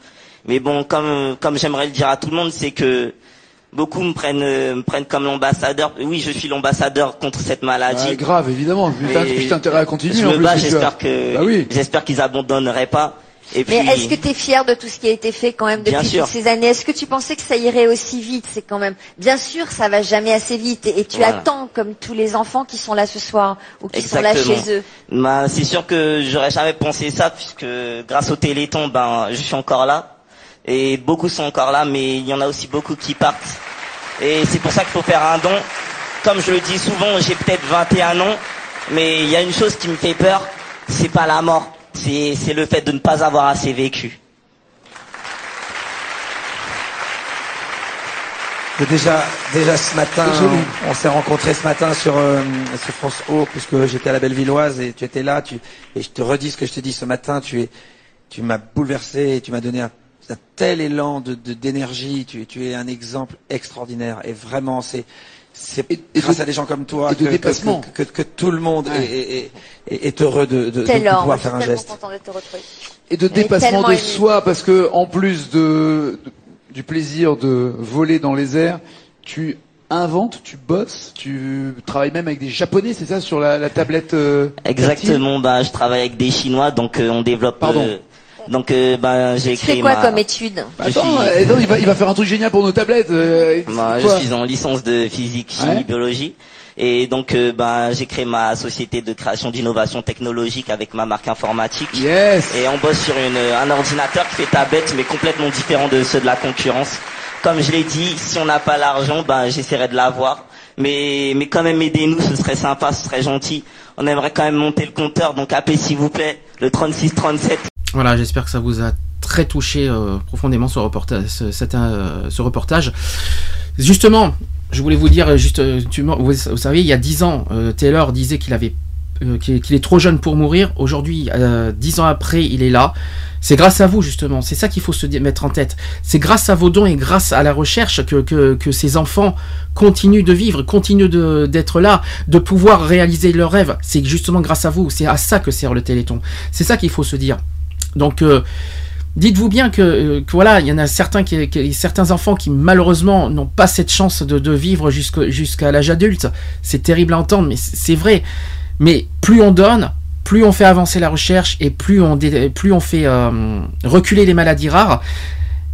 Mais bon, comme comme j'aimerais le dire à tout le monde, c'est que beaucoup me prennent euh, me prennent comme l'ambassadeur. Oui, je suis l'ambassadeur contre cette maladie. Ah, Grave, évidemment. Putain, t'as intérêt à continuer. Je me bats, j'espère que Bah oui. j'espère qu'ils abandonneraient pas. Et puis, Mais est-ce que tu es fier de tout ce qui a été fait quand même depuis toutes ces années? Est-ce que tu pensais que ça irait aussi vite C'est quand même? Bien sûr, ça va jamais assez vite et, et tu Voilà. attends comme tous les enfants qui sont là ce soir ou qui sont là chez eux. Bah, c'est sûr que j'aurais jamais pensé ça puisque grâce au Téléthon, ben, je suis encore là. Et beaucoup sont encore là, mais il y en a aussi beaucoup qui partent. Et c'est pour ça qu'il faut faire un don. Comme je le dis souvent, j'ai peut-être 21 ans, mais il y a une chose qui me fait peur, c'est pas la mort, c'est c'est le fait de ne pas avoir assez vécu. Déjà, déjà ce matin, on, on s'est rencontrés ce matin sur, euh, sur France O, puisque j'étais à la Bellevilloise et tu étais là. Tu, et je te redis ce que je te dis ce matin. Tu es, tu m'as bouleversé et tu m'as donné un, un tel élan de de- d'énergie. tu, tu es un exemple extraordinaire. Et vraiment, c'est c'est grâce à des gens comme toi et de que, que, dépassement. que, que- tout le monde Ouais. est, est- est- est heureux de, de, de Taylor, pouvoir moi, faire un geste. et de dépassement de soi parce que en plus de, de- du plaisir de voler dans les airs, tu inventes, tu bosses, tu travailles même avec des japonais, c'est ça sur la, la tablette euh, Exactement, bah, je travaille avec des Chinois, donc euh, on développe. Pardon. euh, donc euh, bah, j'ai Tu fais créé quoi ma- comme étude Bah, Attends, euh, attends, il, va, il va faire un truc génial pour nos tablettes. euh, Bah, je suis en licence de physique, chimie, Ouais. biologie. Et donc, euh, bah, j'ai créé ma société de création d'innovation technologique avec ma marque informatique. Yes. Et on bosse sur une, un ordinateur qui fait tablette, mais complètement différent de ceux de la concurrence. Comme je l'ai dit, si on n'a pas l'argent, bah, j'essaierai de l'avoir. Mais, mais quand même, aidez-nous, ce serait sympa, ce serait gentil. On aimerait quand même monter le compteur, donc appelez s'il vous plaît, le 3637. Voilà, j'espère que ça vous a très touché euh, profondément ce reportage, euh, ce reportage. Justement, je voulais vous dire, euh, juste, vous, savez, il y a 10 ans, Taylor disait qu'il est trop jeune pour mourir. Aujourd'hui, 10 ans après, il est là. C'est grâce à vous justement, c'est ça qu'il faut se mettre en tête. C'est grâce à vos dons et grâce à la recherche que, que, ces enfants continuent de vivre, continuent d'être là, de pouvoir réaliser leurs rêves. C'est justement grâce à vous, c'est à ça que sert le Téléthon. C'est ça qu'il faut se dire. Donc, euh, dites-vous bien que, euh, que voilà, il y en a certains, qui, certains enfants qui malheureusement n'ont pas cette chance de, vivre jusqu'à l'âge adulte. C'est terrible à entendre, mais c'est vrai. Mais plus on donne, plus on fait avancer la recherche et plus on, plus on fait euh, reculer les maladies rares.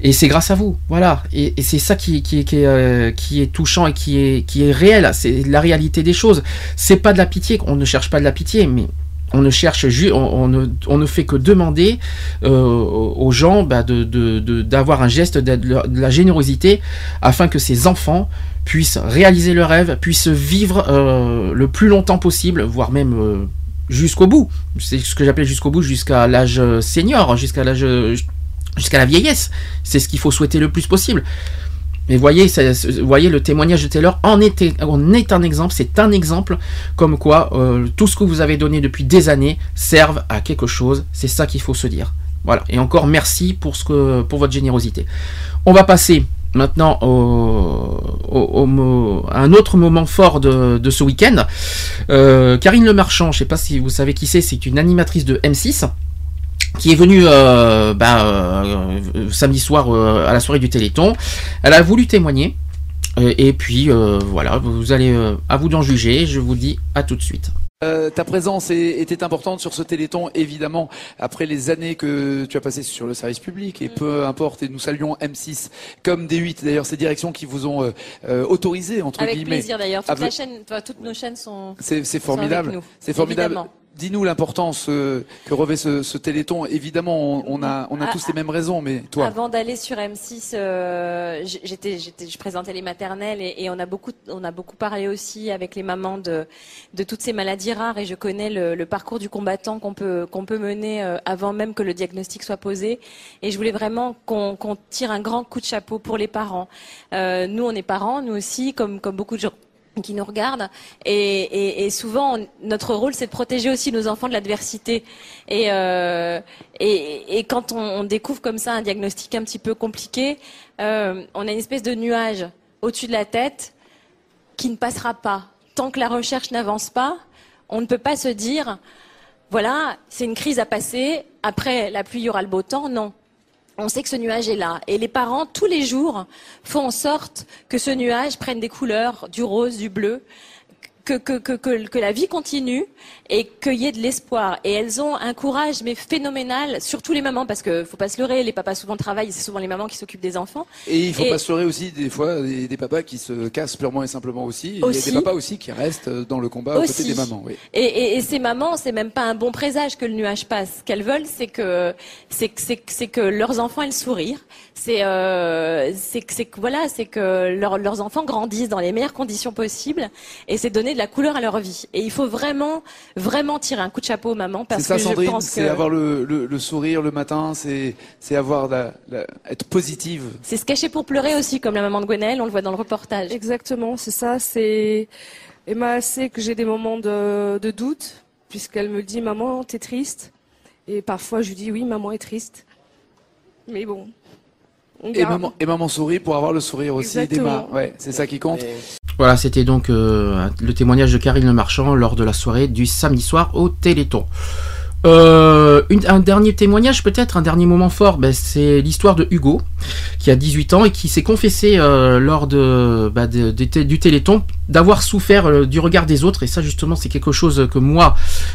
Et c'est grâce à vous, voilà. Et, c'est ça qui est touchant et qui est, qui est réel. C'est la réalité des choses. C'est pas de la pitié. On ne cherche pas de la pitié, mais on ne cherche on, on ne, fait que demander euh, aux gens bah, d'avoir un geste de, la- générosité afin que ces enfants puissent réaliser leurs rêves, puissent vivre euh, le plus longtemps possible, voire même euh, jusqu'au bout. C'est ce que j'appelais jusqu'au bout, jusqu'à l'âge senior, jusqu'à l'âge jusqu'à la vieillesse. C'est ce qu'il faut souhaiter le plus possible. Mais voyez, voyez le témoignage de Taylor en est, un exemple, c'est un exemple comme quoi euh, tout ce que vous avez donné depuis des années serve à quelque chose, c'est ça qu'il faut se dire. Voilà, et encore merci pour, ce que, pour votre générosité. On va passer maintenant au, à un autre moment fort de, de ce week-end. Euh, Karine Le Marchand, je ne sais pas si vous savez qui c'est, c'est une animatrice de M6 qui est venue euh, bah, euh, samedi soir euh, à la soirée du Téléthon. Elle a voulu témoigner. Euh, et puis euh, voilà, vous allez euh, à vous d'en juger. Je vous dis à tout de suite. Euh, ta présence est- était importante sur ce Téléthon, évidemment, après les années que tu as passées sur le service public, et peu importe, et nous saluons M6 comme D8, d'ailleurs, ces directions qui vous ont euh, euh, autorisé, entre Avec guillemets. plaisir d'ailleurs. Toute Avec- la chaîne, enfin, toutes nos chaînes sont. C'est formidable. C'est formidable. évidemment. Dis-nous l'importance euh, que revêt ce, ce Téléthon. Évidemment, on, on a, on a Ah, tous les mêmes raisons, mais toi. Avant d'aller sur M6, euh, j'étais, je présentais les maternelles et, et on a beaucoup, on a beaucoup parlé aussi avec les mamans de, de toutes ces maladies rares et je connais le, le parcours du combattant qu'on peut, qu'on peut mener euh, avant même que le diagnostic soit posé. Et je voulais vraiment qu'on, tire un grand coup de chapeau pour les parents. Euh, nous, on est parents, nous aussi, comme, comme beaucoup de gens qui nous regardent. Et, souvent notre rôle c'est de protéger aussi nos enfants de l'adversité. Et, euh, quand on, on découvre comme ça un diagnostic un petit peu compliqué euh, on a une espèce de nuage au-dessus de la tête qui ne passera pas. Tant que la recherche n'avance pas on ne peut pas se dire voilà c'est une crise à passer après la pluie il y aura le beau temps. Non on sait que ce nuage est là. Et les parents, tous les jours, font en sorte que ce nuage prenne des couleurs, du rose, du bleu, que, que, que, que, que la vie continue et qu'il y ait de l'espoir. Et elles ont un courage mais phénoménal, surtout les mamans, parce que faut pas se leurrer, les papas souvent travaillent, c'est souvent les mamans qui s'occupent des enfants. Et il faut pas se leurrer aussi des fois des, des papas qui se cassent purement et simplement aussi. Il y a Aussi. des papas aussi qui restent dans le combat aux côtés des mamans. Oui. Et, et, et ces mamans, c'est même pas un bon présage que le nuage passe. Ce qu'elles veulent, c'est que c'est leurs enfants aient le sourire. C'est euh, c'est voilà, c'est que leurs leurs enfants grandissent dans les meilleures conditions possibles. Et c'est donner de la couleur à leur vie. Et il faut vraiment vraiment tirer un coup de chapeau aux mamans C'est parce ça, que je Sandrine, pense c'est que avoir le, le, le sourire le matin, c'est c'est avoir la, la- être positive. c'est se cacher pour pleurer aussi, comme la maman de Gwenaëlle, on le voit dans le reportage. Exactement, c'est ça. C'est Emma sait que j'ai des moments de, de doute, puisqu'elle me dit maman, t'es triste. Et parfois je lui dis oui, maman est triste. Mais bon. on Et maman, et maman sourit pour avoir le sourire aussi d'Emma. Ouais, c'est ça qui compte. Voilà, c'était donc euh, le témoignage de Karine Le Marchand lors de la soirée du samedi soir au Téléthon. Euh, un dernier témoignage peut-être, un dernier moment fort, ben, c'est l'histoire de Hugo qui a 18 ans et qui s'est confessé euh, lors bah, du Téléthon d'avoir souffert euh, du regard des autres. Et ça justement c'est quelque chose que moi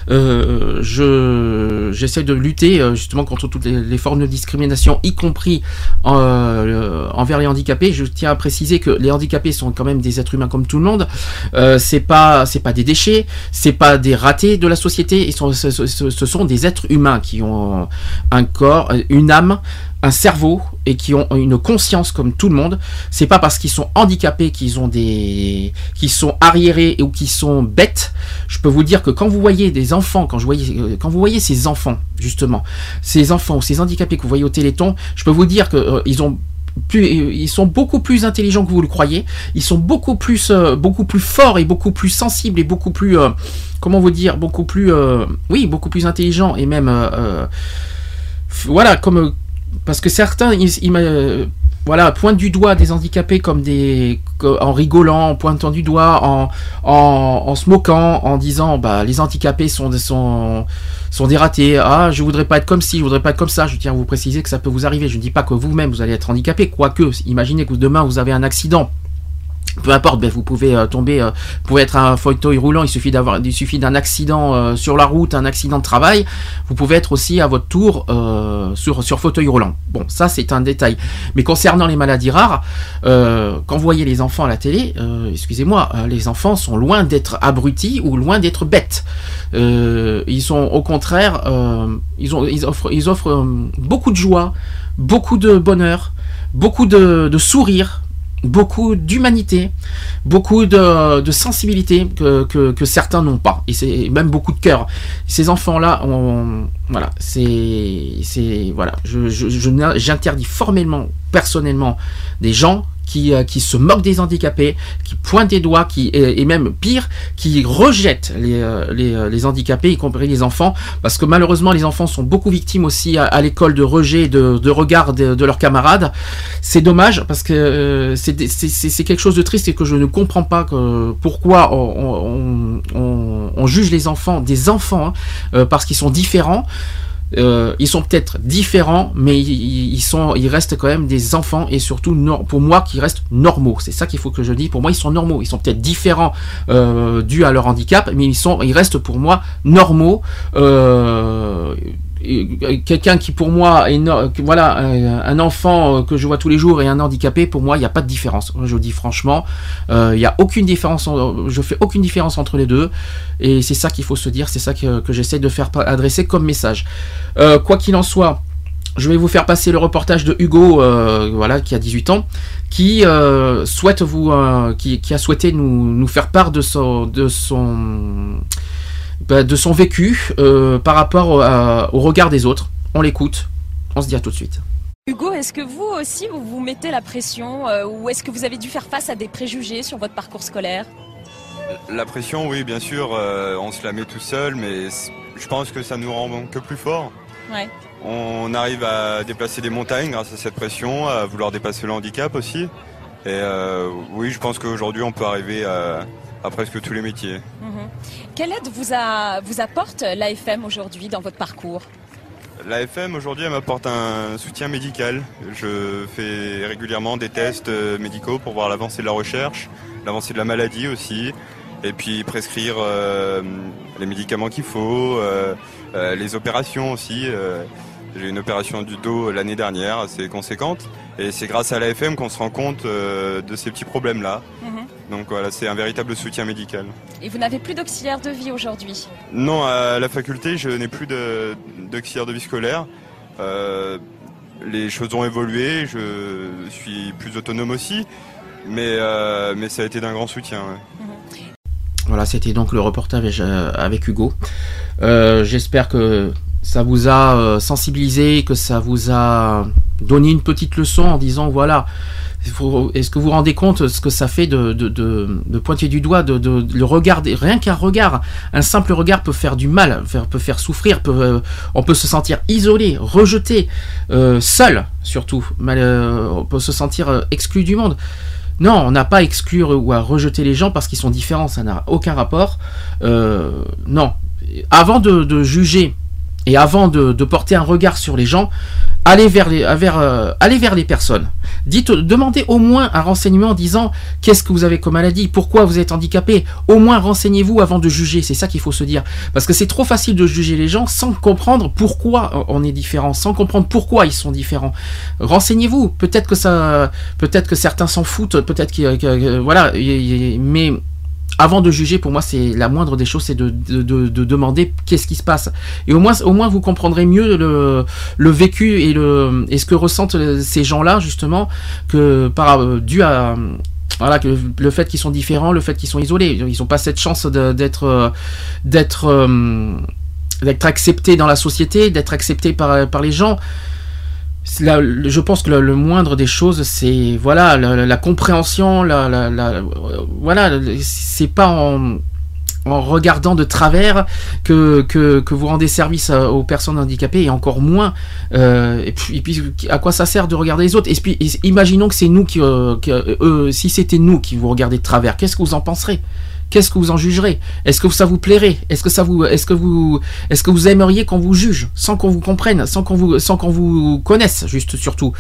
euh, je j'essaie de lutter euh, justement contre toutes les, formes de discrimination y compris euh, envers les handicapés. Je tiens à préciser que les handicapés sont quand même des êtres humains comme tout le monde. Euh, c'est pas c'est pas des déchets c'est pas des ratés de la société. Ils sont ce sont des êtres humains qui ont un corps une âme un cerveau et qui ont une conscience comme tout le monde. C'est pas parce qu'ils sont handicapés qu'ils ont des, qu'ils sont arriérés ou qu'ils sont bêtes. Je peux vous dire que quand vous voyez des enfants, quand je voyais, euh, quand vous voyez ces enfants justement, ces enfants ou ces handicapés que vous voyez au Téléthon, je peux vous dire que euh, ils ont plus, ils sont beaucoup plus intelligents que vous le croyez. Ils sont beaucoup plus, euh, beaucoup plus forts et beaucoup plus sensibles et beaucoup plus, euh, comment vous dire, beaucoup plus, euh, oui, beaucoup plus intelligents et même, euh, euh, voilà, comme euh, parce que certains, ils, voilà, pointent du doigt des handicapés comme des, en rigolant, en pointant du doigt, en, en, en se moquant, en disant, bah, les handicapés sont, sont, sont des. Ah, je voudrais pas être comme ci, je voudrais pas être comme ça. Je tiens à vous préciser que ça peut vous arriver. Je ne dis pas que vous-même vous allez être handicapé, quoique, imaginez que demain vous avez un accident. Peu importe, ben, vous pouvez euh, tomber, euh, vous pouvez être un fauteuil roulant. Il suffit d'avoir, il suffit d'un accident euh, sur la route, un accident de travail. Vous pouvez être aussi à votre tour sur sur fauteuil roulant. Bon, ça c'est un détail. Mais concernant les maladies rares, quand vous voyez les enfants à la télé, excusez-moi, les enfants sont loin d'être abrutis ou loin d'être bêtes. Ils sont au contraire, ils offrent, ils offrent beaucoup de joie, beaucoup de bonheur, beaucoup de, de sourire beaucoup d'humanité, beaucoup de, sensibilité que, que, certains n'ont pas, et c'est même beaucoup de cœur. Ces enfants-là, voilà, c'est, c'est, voilà, je, j'interdis formellement, personnellement, des gens qui, euh, qui se moquent des handicapés, qui pointent des doigts, qui, et, même pire, qui rejettent les, euh, les, euh, les handicapés, y compris les enfants, parce que malheureusement les enfants sont beaucoup victimes aussi à, l'école de rejet, de, de regard de, leurs camarades. C'est dommage parce que euh, c'est quelque chose de triste et que je ne comprends pas pourquoi on, juge les enfants, des enfants, hein, parce qu'ils sont différents. Euh, ils sont peut-être différents, mais ils, sont, ils restent quand même des enfants et surtout pour moi qui restent normaux. C'est ça qu'il faut que je dise. Pour moi, ils sont normaux. Ils sont peut-être différents euh, dus à leur handicap, mais ils sont, ils restent pour moi normaux. Euh, quelqu'un qui pour moi est voilà un, un enfant euh, que je vois tous les jours et un handicapé pour moi il n'y a pas de différence. Je vous dis franchement euh, il n'y a aucune différence en- je fais aucune différence entre les deux et c'est ça qu'il faut se dire c'est ça que, j'essaie de faire adresser comme message. Euh, quoi qu'il en soit je vais vous faire passer le reportage de Hugo, euh, voilà, qui a 18 ans, qui euh, souhaite vous, euh, qui, qui a souhaité nous, nous faire part de son, de son, bah, de son vécu euh, par rapport au, à- au regard des autres. On l'écoute. On se dit à tout de suite. Hugo, est-ce que vous aussi, vous vous mettez la pression euh, ou est-ce que vous avez dû faire face à des préjugés sur votre parcours scolaire? La pression, oui, bien sûr, euh, on se la met tout seul, mais je pense que ça nous rend que plus fort. Ouais. On arrive à déplacer des montagnes grâce à cette pression, à vouloir dépasser le handicap aussi. Et euh, oui, je pense qu'aujourd'hui, on peut arriver à, à presque tous les métiers. Mhm. Quelle aide vous, a- vous apporte l'AFM aujourd'hui dans votre parcours? La FM aujourd'hui elle m'apporte un soutien médical. Je fais régulièrement des tests euh, médicaux pour voir l'avancée de la recherche, l'avancée de la maladie aussi. et puis prescrire euh, les médicaments qu'il faut, euh, euh, les opérations aussi. J'ai eu une opération du dos l'année dernière assez conséquente et c'est grâce à l'AFM qu'on se rend compte de ces petits problèmes-là. Mhm. Donc voilà, c'est un véritable soutien médical. Et vous n'avez plus d'auxiliaire de vie aujourd'hui Non, à la faculté, je n'ai plus d'auxiliaire de vie scolaire. Euh, les choses ont évolué, je suis plus autonome aussi, mais, euh, mais ça a été d'un grand soutien. ouais. Voilà, c'était donc le reportage euh, avec Hugo. Euh, J'espère que ça vous a sensibilisé, que ça vous a donné une petite leçon en disant voilà, est-ce que vous vous rendez compte ce que ça fait de, pointer du doigt, de, le regarder, rien qu'un regard, un simple regard peut faire du mal, peut faire souffrir, euh, on peut se sentir isolé, rejeté, euh, seul surtout, euh, on peut se sentir exclu du monde. Non, on n'a pas à exclure ou à rejeter les gens parce qu'ils sont différents, ça n'a aucun rapport. Non. Avant de juger et avant de, de porter un regard sur les gens, allez vers les, vers, euh, allez vers les personnes. Dites, demandez au moins un renseignement en disant qu'est-ce que vous avez comme maladie, pourquoi vous êtes handicapé? Au moins renseignez-vous avant de juger, c'est ça qu'il faut se dire. Parce que c'est trop facile de juger les gens sans comprendre pourquoi on est différent, sans comprendre pourquoi ils sont différents. Renseignez-vous. Peut-être que ça, peut-être que certains s'en foutent, peut-être que, que- voilà, mais avant de juger, pour moi, c'est la moindre des choses, c'est de, de- de- de demander qu'est-ce qui se passe. Et au moins, au moins, vous comprendrez mieux le, le vécu et, le, et ce que ressentent ces gens-là, justement, que par euh, dû à voilà que le fait qu'ils sont différents, le fait qu'ils sont isolés, ils n'ont pas cette chance d'être euh, d'être euh, d'être acceptés dans la société, d'être acceptés par par les gens. Je pense que le, moindre des choses, c'est voilà la, compréhension, la, la- euh, voilà, c'est pas en, regardant de travers que, que, vous rendez service aux personnes handicapées et encore moins. euh, et, puis, à quoi ça sert de regarder les autres? Et puis, imaginons que c'est nous qui, euh, euh, si c'était nous qui vous regardez de travers, qu'est-ce que vous en penserez? Qu'est-ce que vous en jugerez? Est-ce que ça vous plairait? Est-ce que ça vous, est-ce que vous, aimeriez qu'on vous juge? Sans qu'on vous comprenne, sans qu'on vous, connaisse, juste surtout.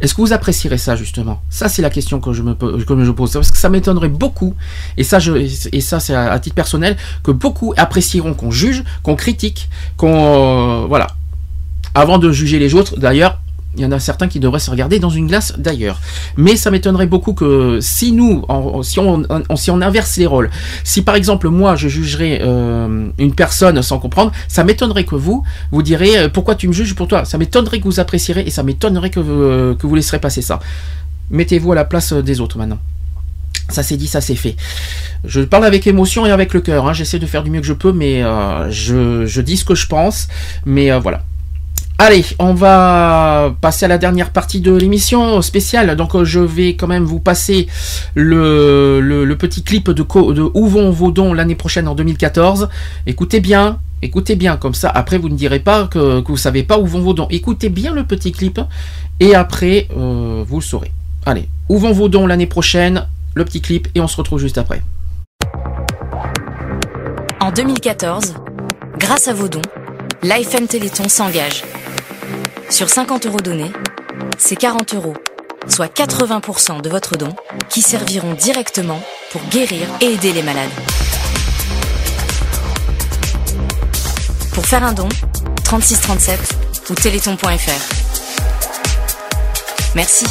Est-ce que vous apprécierez ça justement? Ça c'est la question que je me pose. Parce que ça m'étonnerait beaucoup et ça je et ça c'est à, à titre personnel que beaucoup apprécieront qu'on juge, qu'on critique, qu'on euh, voilà. Avant de juger les autres, d'ailleurs, il y en a certains qui devraient se regarder dans une glace d'ailleurs. Mais ça m'étonnerait beaucoup que si nous, si, on, si on inverse les rôles, si par exemple moi je jugerais euh, une personne sans comprendre, ça m'étonnerait que vous, vous direz euh, pourquoi tu me juges pour toi? Ça m'étonnerait que vous apprécierez et ça m'étonnerait que, euh, que vous laisserez passer ça. Mettez-vous à la place des autres maintenant. Ça c'est dit, ça c'est fait. Je parle avec émotion et avec le cœur. hein. J'essaie de faire du mieux que je peux, mais je, dis ce que je pense. Mais voilà. Allez, on va passer à la dernière partie de l'émission spéciale. Donc, euh, je vais quand même vous passer le, petit clip de, Où vont vos dons l'année prochaine en 2014. Écoutez bien, écoutez bien, comme ça, après vous ne direz pas que, vous savez pas où vont vos dons. Écoutez bien le petit clip et après euh, vous le saurez. Allez, où vont vos dons l'année prochaine? Le petit clip et on se retrouve juste après. En 2014, grâce à vos dons, l'AFM Téléthon s'engage. Sur 50 euros donnés, c'est 40 euros, soit 80% de votre don, qui serviront directement pour guérir et aider les malades. Pour faire un don, 3637 ou téléthon.fr. Merci.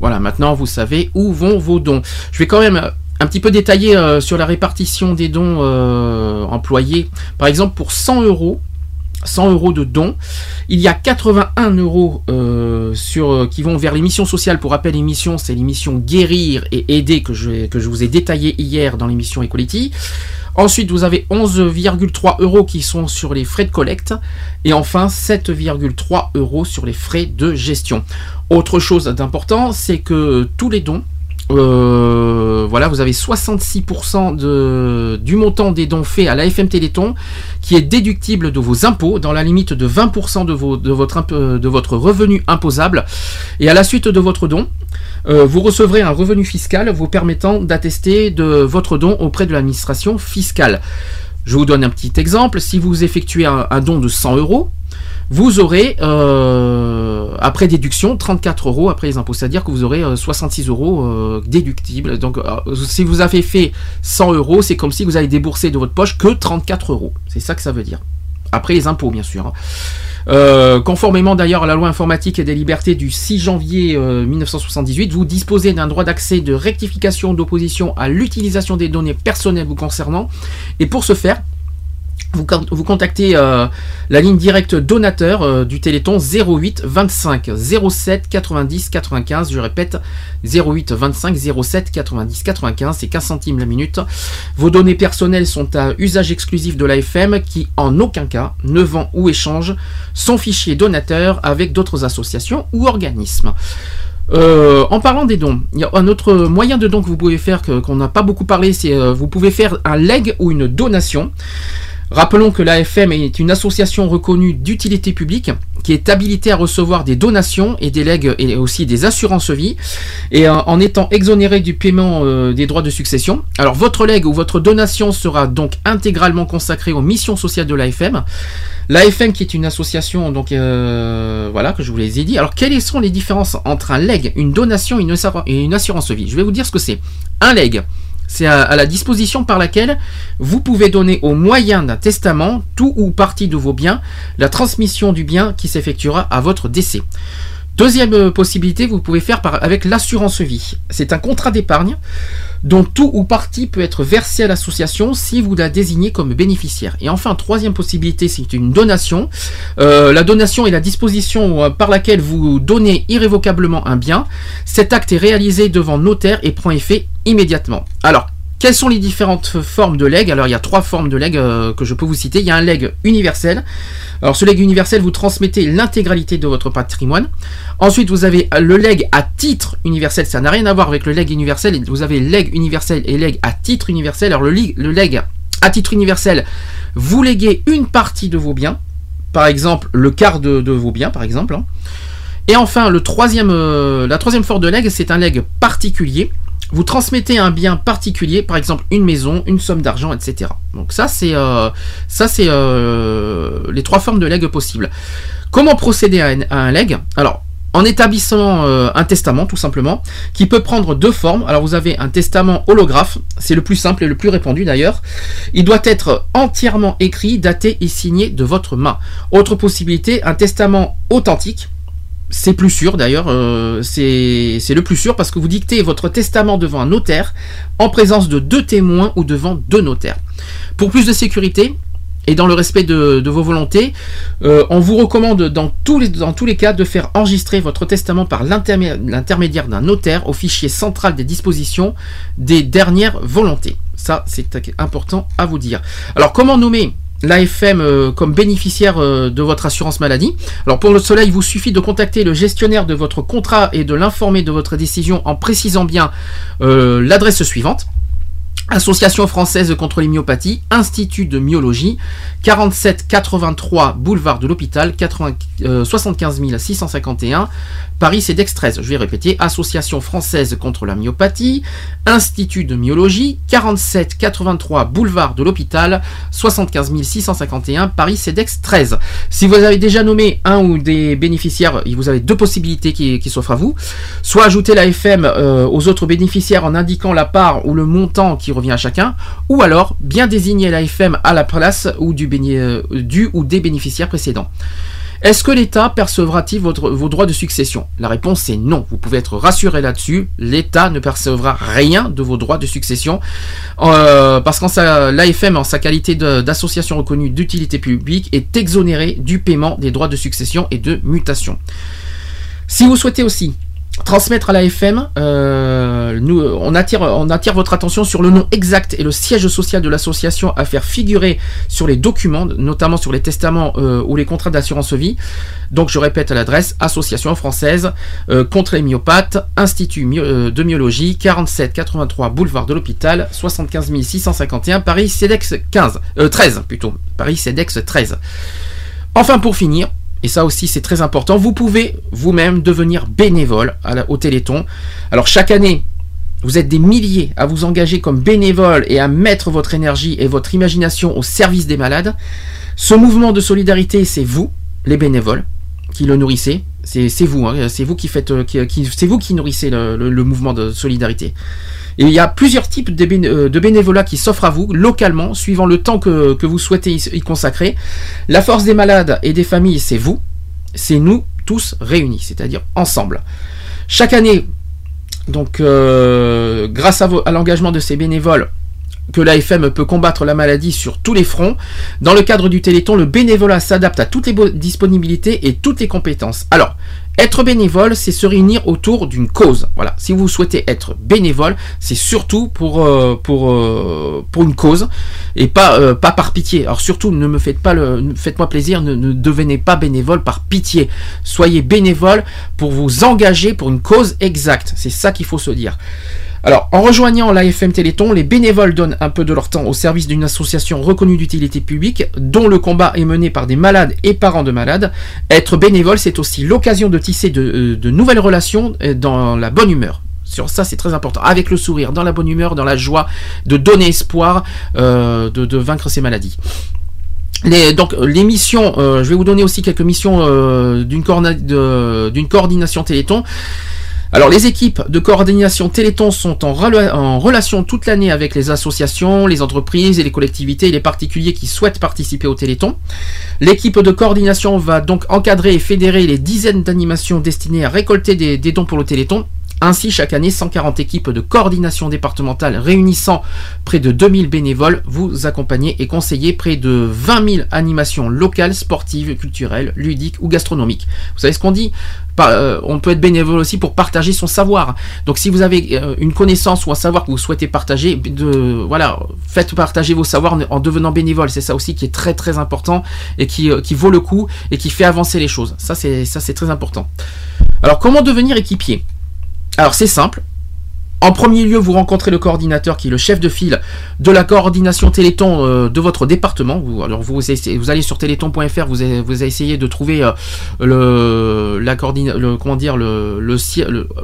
Voilà, maintenant vous savez où vont vos dons. Je vais quand même euh, un petit peu détailler euh, sur la répartition des dons euh, employés. Par exemple, pour 100 euros, 100 euros de dons, il y a 81 euros euh, sur, qui vont vers les missions sociales. Pour rappel, l'émission, c'est l'émission Guérir et Aider que je, que je vous ai détaillé hier dans l'émission Equality. Ensuite, vous avez 11,3 euros qui sont sur les frais de collecte. Et enfin, 7,3 euros sur les frais de gestion. Autre chose d'important, c'est que tous les dons, euh, voilà, vous avez 66% de, du montant des dons faits à l'AFM Téléthon qui est déductible de vos impôts dans la limite de 20% de, vos, de, votre, imp- de votre revenu imposable. Et à la suite de votre don, euh, vous recevrez un revenu fiscal vous permettant d'attester de votre don auprès de l'administration fiscale. Je vous donne un petit exemple. Si vous effectuez un, un don de 100 euros, vous aurez, euh, après déduction, 34 euros après les impôts. C'est-à-dire que vous aurez euh, 66 euros euh, déductibles. Donc, euh, si vous avez fait 100 euros, c'est comme si vous avez déboursé de votre poche que 34 euros. C'est ça que ça veut dire. Après les impôts, bien sûr. hein. Euh, conformément d'ailleurs à la loi informatique et des libertés du 6 janvier euh, 1978, vous disposez d'un droit d'accès de rectification d'opposition à l'utilisation des données personnelles vous concernant. Et pour ce faire, vous, con- vous contactez euh, la ligne directe donateur euh, du Téléthon 08 25 07 90 95. Je répète 08 25 07 90 95. C'est 15 centimes la minute. Vos données personnelles sont à usage exclusif de l'AFM qui en aucun cas ne vend ou échange son fichier donateur avec d'autres associations ou organismes. Euh, en parlant des dons, il y a un autre moyen de don que vous pouvez faire qu'on n'a pas beaucoup parlé, c'est vous pouvez faire un leg ou une donation. Rappelons que l'AFM est une association reconnue d'utilité publique qui est habilitée à recevoir des donations et des legs et aussi des assurances vie et euh, en étant exonéré du paiement euh, des droits de succession. Alors votre leg ou votre donation sera donc intégralement consacrée aux missions sociales de l'AFM. L'AFM qui est une association donc euh, voilà que je vous les ai dit. Alors quelles sont les différences entre un leg, une donation et une assurance vie? Je vais vous dire ce que c'est. Un leg, c'est à, la disposition par laquelle vous pouvez donner au moyen d'un testament tout ou partie de vos biens, la transmission du bien qui s'effectuera à votre décès. Deuxième euh, possibilité, vous pouvez faire avec l'assurance vie. C'est un contrat d'épargne dont tout ou partie peut être versé à l'association si vous la désignez comme bénéficiaire. Et enfin, troisième possibilité, c'est une donation. Euh, la donation est la disposition euh, par laquelle vous donnez irrévocablement un bien. Cet acte est réalisé devant notaire et prend effet immédiatement. Alors, quelles sont les différentes formes de legs Alors, il y a trois formes de legs euh, que je peux vous citer. Il y a un leg universel. Alors, ce leg universel, vous transmettez l'intégralité de votre patrimoine. Ensuite, vous avez le leg à titre universel. Ça n'a rien à voir avec le leg universel. Vous avez leg universel et leg à titre universel. Alors, le, le leg à titre universel, vous léguez une partie de vos biens. Par exemple, le quart de, de vos biens, par exemple. hein. Et enfin, le troisième, euh, la troisième forme de leg, c'est un leg particulier. Vous transmettez un bien particulier, par exemple une maison, une somme d'argent, etc. Donc ça, c'est euh, ça, c'est euh, les trois formes de leg possibles. Comment procéder à un, à un leg? Alors, en établissant euh, un testament, tout simplement, qui peut prendre deux formes. Alors, vous avez un testament holographe, c'est le plus simple et le plus répandu d'ailleurs. Il doit être entièrement écrit, daté et signé de votre main. Autre possibilité, un testament authentique. C'est plus sûr d'ailleurs, euh, c'est le plus sûr parce que vous dictez votre testament devant un notaire en présence de deux témoins ou devant deux notaires. Pour plus de sécurité et dans le respect de, vos volontés, euh, on vous recommande dans tous, les, dans tous les cas de faire enregistrer votre testament par l'intermé- l'intermédiaire d'un notaire au fichier central des dispositions des dernières volontés. Ça, c'est important à vous dire. Alors, comment nommer l'AFM euh, comme bénéficiaire euh, de votre assurance maladie. Alors pour cela, il vous suffit de contacter le gestionnaire de votre contrat et de l'informer de votre décision en précisant bien euh, l'adresse suivante. Association française contre les myopathies, Institut de myologie, 47 83 boulevard de l'hôpital, 80 euh, 75 651, Paris CEDEX 13. Je vais répéter, Association française contre la myopathie, Institut de myologie, 47 83 boulevard de l'hôpital, 75 651, Paris CEDEX 13. Si vous avez déjà nommé un ou des bénéficiaires, vous avez deux possibilités qui, s'offrent à vous. Soit ajouter la FM euh, aux autres bénéficiaires en indiquant la part ou le montant qui revient à chacun, ou alors bien désigner la FM à la place ou du, euh, du ou des bénéficiaires précédents. Est-ce que l'État percevra-t-il vos droits de succession? La réponse est non. Vous pouvez être rassuré là-dessus. L'État ne percevra rien de vos droits de succession euh, parce qu'en sa- l'AFM, en sa qualité d'association reconnue d'utilité publique, est exonéré du paiement des droits de succession et de mutation. Si vous souhaitez aussi transmettre à l'AFM, euh, nous, on, attire, on attire votre attention sur le nom exact et le siège social de l'association à faire figurer sur les documents, notamment sur les testaments euh, ou les contrats d'assurance vie. Donc je répète l'adresse, Association française euh, contre les myopathes, Institut euh, de myologie, 47 83 boulevard de l'hôpital, 75 651, Paris CEDEX 15, euh, 13 plutôt, Paris CEDEX 13. Enfin pour finir, et ça aussi c'est très important, vous pouvez vous-même devenir bénévole au Téléthon. Alors chaque année, vous êtes des milliers à vous engager comme bénévole et à mettre votre énergie et votre imagination au service des malades. Ce mouvement de solidarité, c'est vous, les bénévoles, qui le nourrissez. C'est vous, hein, vous qui faites, euh, c'est vous qui nourrissez le, mouvement de solidarité. Il y a plusieurs types de, euh, bénévolat qui s'offrent à vous localement, suivant le temps que, que vous souhaitez y consacrer. La force des malades et des familles, c'est vous, c'est nous tous réunis, c'est-à-dire ensemble. Chaque année, donc, euh, grâce à, à l'engagement de ces bénévoles, que l'AFM peut combattre la maladie sur tous les fronts. Dans le cadre du Téléthon, le bénévolat s'adapte à toutes les disponibilités et toutes les compétences. Alors, être bénévole, c'est se réunir autour d'une cause. Voilà. Si vous souhaitez être bénévole, c'est surtout pour euh, pour euh, pour une cause et pas euh, pas par pitié. Alors surtout, ne me faites pas le, faites-moi plaisir, ne, ne, devenez pas bénévole par pitié. Soyez bénévole pour vous engager pour une cause exacte. C'est ça qu'il faut se dire. Alors, en rejoignant l'AFM Téléthon, les bénévoles donnent un peu de leur temps au service d'une association reconnue d'utilité publique, dont le combat est mené par des malades et parents de malades. Être bénévole, c'est aussi l'occasion de tisser de, euh, nouvelles relations euh, dans la bonne humeur. Sur ça, c'est très important. Avec le sourire, dans la bonne humeur, dans la joie, de donner espoir euh, de, vaincre ces maladies. donc les missions, je vais vous donner aussi quelques missions d'une coordination Téléthon. Alors les équipes de coordination Téléthon sont en, relation toute l'année avec les associations, les entreprises et les collectivités et les particuliers qui souhaitent participer au Téléthon. L'équipe de coordination va donc encadrer et fédérer les dizaines d'animations destinées à récolter des, dons pour le Téléthon ainsi, chaque année, 140 équipes de coordination départementale réunissant près de 2000 bénévoles vous accompagnez et conseillez près de 20 000 animations locales, sportives, culturelles, ludiques ou gastronomiques. Vous savez ce qu'on dit? Euh, On peut être bénévole aussi pour partager son savoir. Donc si vous avez euh, une connaissance ou un savoir que vous souhaitez partager, voilà, faites partager vos savoirs en devenant bénévole. C'est ça aussi qui est très très important et qui, euh, vaut le coup et qui fait avancer les choses. Ça c'est très important. Alors comment devenir équipier? Alors c'est simple. En premier lieu, vous rencontrez le coordinateur qui est le chef de file de la coordination Téléthon euh, de votre département. Vous, allez sur téléthon.fr, vous, essayez de trouver euh, le,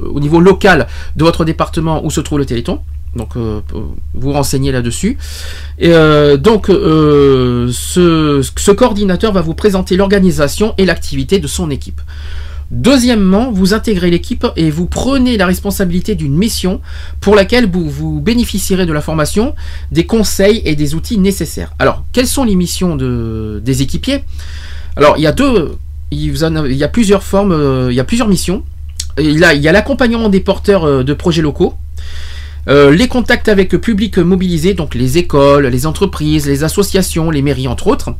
au niveau local de votre département où se trouve le Téléthon. Donc euh, vous renseignez là-dessus. Et donc ce, ce coordinateur va vous présenter l'organisation et l'activité de son équipe. Deuxièmement, vous intégrez l'équipe et vous prenez la responsabilité d'une mission pour laquelle vous, bénéficierez de la formation, des conseils et des outils nécessaires. Alors, quelles sont les missions de, des équipiers? Alors, il y a deux, il y a plusieurs formes, euh, il y a plusieurs missions. Il y a l'accompagnement des porteurs euh, de projets locaux. Euh, les contacts avec le public mobilisé, donc les écoles, les entreprises, les associations, les mairies entre autres.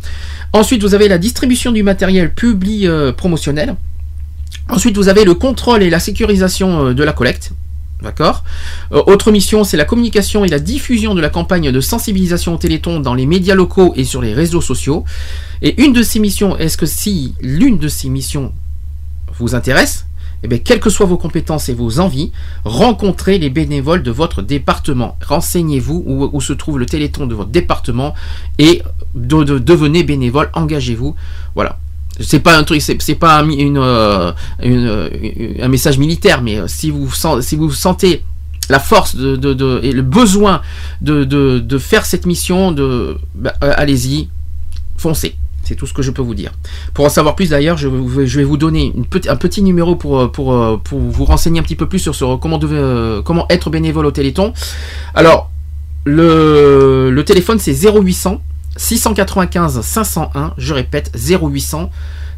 Ensuite, vous avez la distribution du matériel public promotionnel. Ensuite, vous avez le contrôle et la sécurisation euh, de la collecte. D'accord? Euh, Autre mission, c'est la communication et la diffusion de la campagne de sensibilisation au Téléthon dans les médias locaux et sur les réseaux sociaux. Et une de ces missions, est-ce que si l'une de ces missions vous intéresse, eh bien, quelles que soient vos compétences et vos envies, rencontrez les bénévoles de votre département. Renseignez-vous où, se trouve le Téléthon de votre département et devenez bénévole, engagez-vous. Voilà c'est pas un truc, c'est pas un, une, euh, euh, un message militaire, mais euh, si vous, si vous sentez la force de, et le besoin de, faire cette mission, bah, allez-y, foncez. C'est tout ce que je peux vous dire. Pour en savoir plus d'ailleurs, je, vais vous donner un petit numéro pour, vous renseigner un petit peu plus sur comment être bénévole au Téléthon. Alors, le, le téléphone c'est 0800 695 501, je répète 0800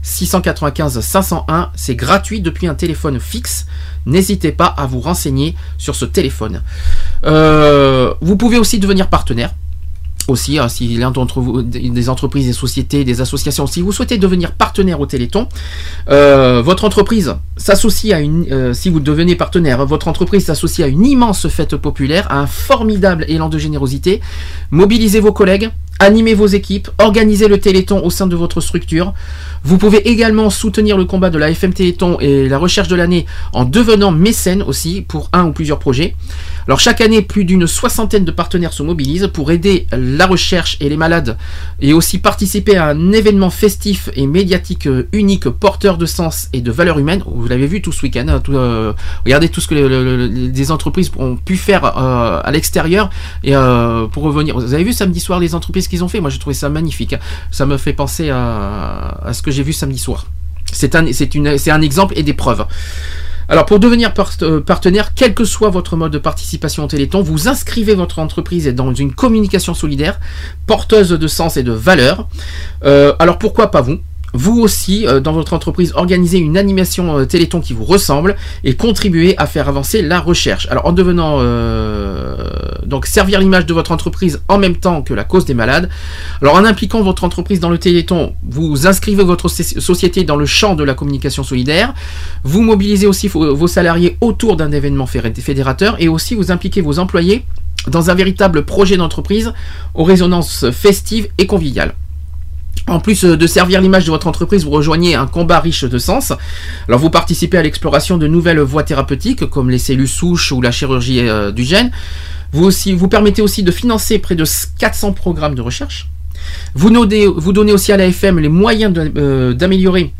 695 501, c'est gratuit depuis un téléphone fixe. N'hésitez pas à vous renseigner sur ce téléphone. Euh, vous pouvez aussi devenir partenaire aussi, hein, si l'un d'entre vous, des entreprises, des sociétés, des associations, si vous souhaitez devenir partenaire au Téléthon, euh, votre entreprise s'associe à une, euh, si vous devenez partenaire, votre entreprise s'associe à une immense fête populaire, à un formidable élan de générosité. Mobilisez vos collègues, animer vos équipes, organiser le Téléthon au sein de votre structure. Vous pouvez également soutenir le combat de la FM Téléthon et la recherche de l'année en devenant mécène aussi pour un ou plusieurs projets. Alors chaque année, plus d'une soixantaine de partenaires se mobilisent pour aider la recherche et les malades et aussi participer à un événement festif et médiatique euh, unique porteur de sens et de valeurs humaines. Vous l'avez vu tout ce week-end. hein, euh, regardez tout ce que le- le- le- les entreprises ont pu faire euh, à l'extérieur et pour revenir. Vous avez vu samedi soir les entreprises qu'ils ont fait? Moi j'ai trouvé ça magnifique. hein. Ça me fait penser à, ce que j'ai vu samedi soir. C'est un exemple et des preuves. Alors pour devenir euh, partenaire, quel que soit votre mode de participation au Téléthon, vous inscrivez votre entreprise dans une communication solidaire, porteuse de sens et de valeur. Euh, alors pourquoi pas vous? Vous aussi, euh, dans votre entreprise, organisez une animation euh, Téléthon qui vous ressemble et contribuez à faire avancer la recherche. Alors en devenant euh, donc servir l'image de votre entreprise en même temps que la cause des malades. Alors en impliquant votre entreprise dans le Téléthon, vous inscrivez votre soci- société dans le champ de la communication solidaire. Vous mobilisez aussi vos salariés autour d'un événement fédé- fédérateur et aussi vous impliquez vos employés dans un véritable projet d'entreprise aux résonances festives et conviviales. En plus euh, de servir l'image de votre entreprise, vous rejoignez un combat riche de sens. Alors vous participez à l'exploration de nouvelles voies thérapeutiques comme les cellules souches ou la chirurgie euh, du gène. Vous, permettez aussi de financer près de 400 programmes de recherche. Vous donnez, aussi à l'AFM les moyens euh, d'améliorer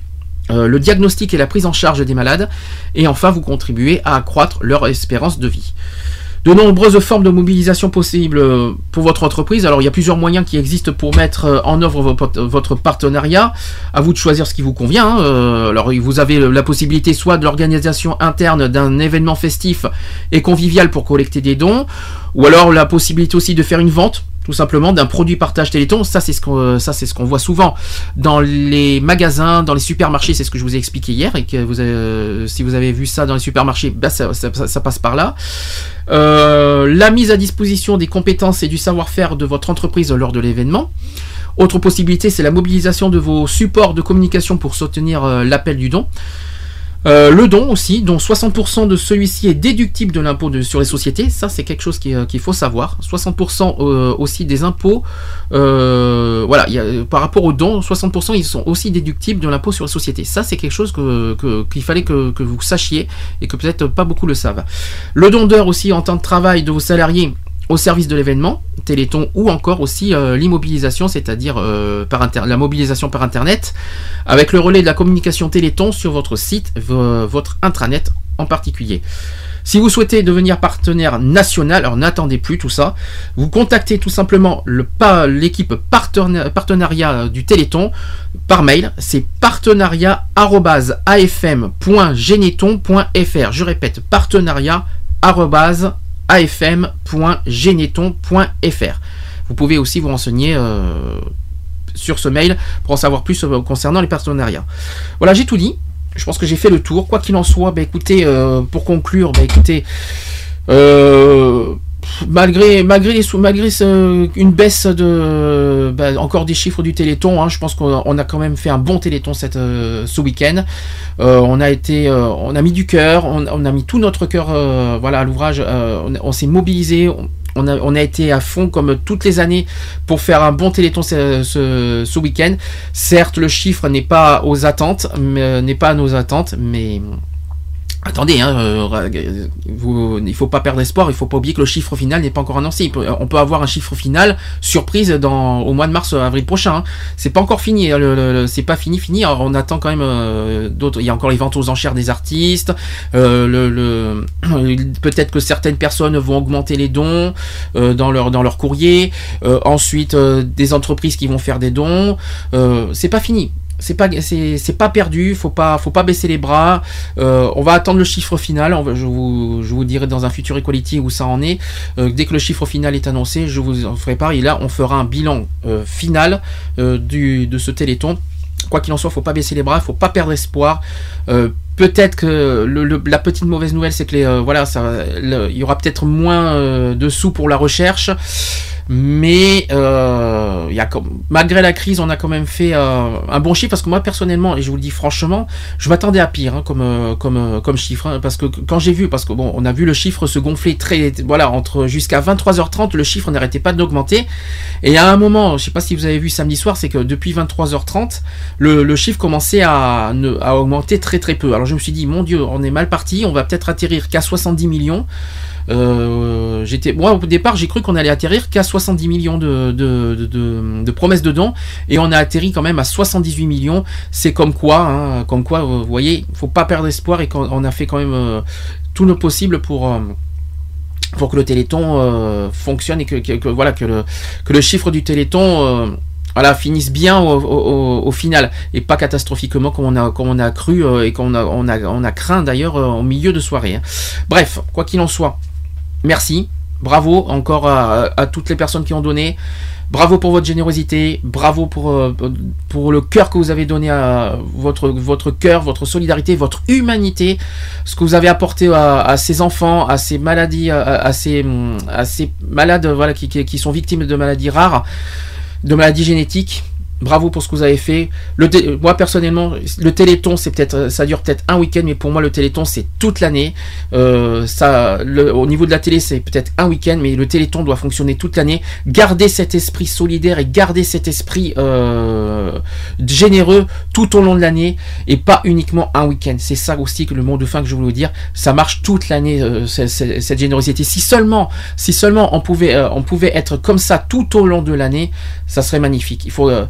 le diagnostic et la prise en charge des malades. Et enfin, vous contribuez à accroître leur espérance de vie. De nombreuses formes de mobilisation possibles euh, pour votre entreprise. Alors il y a plusieurs moyens qui existent pour mettre euh, en œuvre vo- votre partenariat. À vous de choisir ce qui vous convient. hein. Euh, Alors vous avez la possibilité soit de l'organisation interne d'un événement festif et convivial pour collecter des dons, ou alors la possibilité aussi de faire une vente tout simplement d'un produit partage Téléthon. Ça c'est ce qu'on euh, ce voit souvent dans les magasins, dans les supermarchés. C'est ce que je vous ai expliqué hier et que euh, si vous avez vu ça dans les supermarchés, bah, ça, passe par là. Euh, la mise à disposition des compétences et du savoir-faire de votre entreprise lors de l'événement. Autre possibilité, c'est la mobilisation de vos supports de communication pour soutenir l'appel du don. Euh, le don aussi, dont 60% de celui-ci est déductible de l'impôt sur les sociétés. Ça, c'est quelque chose euh, qu'il faut savoir. 60% euh, aussi des impôts. euh, voilà, il y a- par rapport aux dons, 60% ils sont aussi déductibles de l'impôt sur les sociétés. Ça, c'est quelque chose que, que- qu'il fallait que, que vous sachiez et que peut-être pas beaucoup le savent. Le don d'heures aussi en temps de travail de vos salariés au service de l'événement, Téléthon ou encore aussi euh, l'immobilisation, c'est-à-dire euh, la mobilisation par internet, avec le relais de la communication Téléthon sur votre site, vo- votre intranet en particulier. Si vous souhaitez devenir partenaire national, alors n'attendez plus tout ça, vous contactez tout simplement l'équipe partena- partenariat du Téléthon par mail, c'est partenariat@afm.geneton.fr. Je répète, partenariat afm.geneton.fr. Vous pouvez aussi vous renseigner euh, sur ce mail pour en savoir plus euh, concernant les partenariats. Voilà, j'ai tout dit. Je pense que j'ai fait le tour. Quoi qu'il en soit, bah, écoutez, euh, pour conclure, bah, écoutez, malgré une baisse de bah, encore des chiffres du Téléthon, hein, je pense qu'on a, quand même fait un bon Téléthon euh, ce week-end. Euh, on a été, euh, on a mis du cœur, on, a mis tout notre cœur, voilà, à l'ouvrage. on, s'est mobilisé. On, a, été à fond comme toutes les années pour faire un bon téléthon ce, ce- week-end. Certes, le chiffre n'est pas aux attentes, n'est pas à nos attentes, mais Attendez, hein, euh, vous, il faut pas perdre espoir, il faut pas oublier que le chiffre final n'est pas encore annoncé. On peut avoir un chiffre final surprise au mois de mars, avril prochain. hein. C'est pas encore fini, hein, c'est pas fini, fini. On attend quand même euh, d'autres. Il y a encore les ventes aux enchères des artistes. euh, peut-être que certaines personnes vont augmenter les dons euh, dans leur dans leur courrier. Euh, ensuite, euh, des entreprises qui vont faire des dons. Euh, c'est pas fini c'est pas c'est pas perdu faut pas faut pas baisser les bras. Euh, on va attendre le chiffre final. Je vous je vous dirai dans un futur equality où ça en est. Euh, dès que le chiffre final est annoncé je vous en ferai part. Et là on fera un bilan euh, final euh, du de ce téléthon. Quoi qu'il en soit faut pas baisser les bras faut pas perdre espoir. Euh, Peut-être que le- le- la petite mauvaise nouvelle, c'est que les, euh, voilà, ça, le- il y aura peut-être moins de sous pour la recherche. Mais euh, y a, malgré la crise, on a quand même fait euh, un bon chiffre parce que moi personnellement, et je vous le dis franchement, je m'attendais à pire hein, comme euh, comme euh, comme chiffre hein, parce que quand j'ai vu, parce que bon, on a vu le chiffre se gonfler très, voilà, entre jusqu'à 23h30, le chiffre n'arrêtait pas d'augmenter. Et à un moment, je sais pas si vous avez vu samedi soir, c'est que depuis 23h30, le, le chiffre commençait à, à augmenter très très peu. Alors je me suis dit, mon Dieu, on est mal parti, on va peut-être atterrir qu'à 70 millions. Euh, j'étais, moi au départ j'ai cru qu'on allait atterrir qu'à 70 millions de, de, de, de, promesses de dons et on a atterri quand même à 78 millions. C'est comme quoi, hein, comme quoi, vous voyez, faut pas perdre espoir et qu'on a fait quand même euh, tout le possible pour euh, pour que le Téléthon euh, fonctionne et que, voilà que le que le chiffre du Téléthon euh, voilà, finisse bien au, au, final et pas catastrophiquement comme on a, comme on a cru euh, et qu'on a, on a, on a craint d'ailleurs euh, au milieu de soirée. Hein. Bref, quoi qu'il en soit, merci, bravo encore à, toutes les personnes qui ont donné. Bravo pour votre générosité, bravo pour, euh, pour le cœur que vous avez donné à votre, votre cœur, votre solidarité, votre humanité, ce que vous avez apporté à, ces enfants, à ces maladies, à, ces, malades voilà, qui sont victimes de maladies rares de maladies génétiques. Bravo pour ce que vous avez fait. Moi personnellement, le Téléthon, c'est peut-être, ça dure peut-être un week-end, mais pour moi le Téléthon c'est toute l'année. Euh, ça, au niveau de la télé, c'est peut-être un week-end, mais le Téléthon doit fonctionner toute l'année. Garder cet esprit solidaire et garder cet esprit euh, généreux tout au long de l'année et pas uniquement un week-end. C'est ça aussi que le mot de fin que je voulais vous dire. Ça marche toute l'année euh, cette, générosité. Si seulement, si seulement on pouvait, euh, on pouvait être comme ça tout au long de l'année, ça serait magnifique. Il faut euh,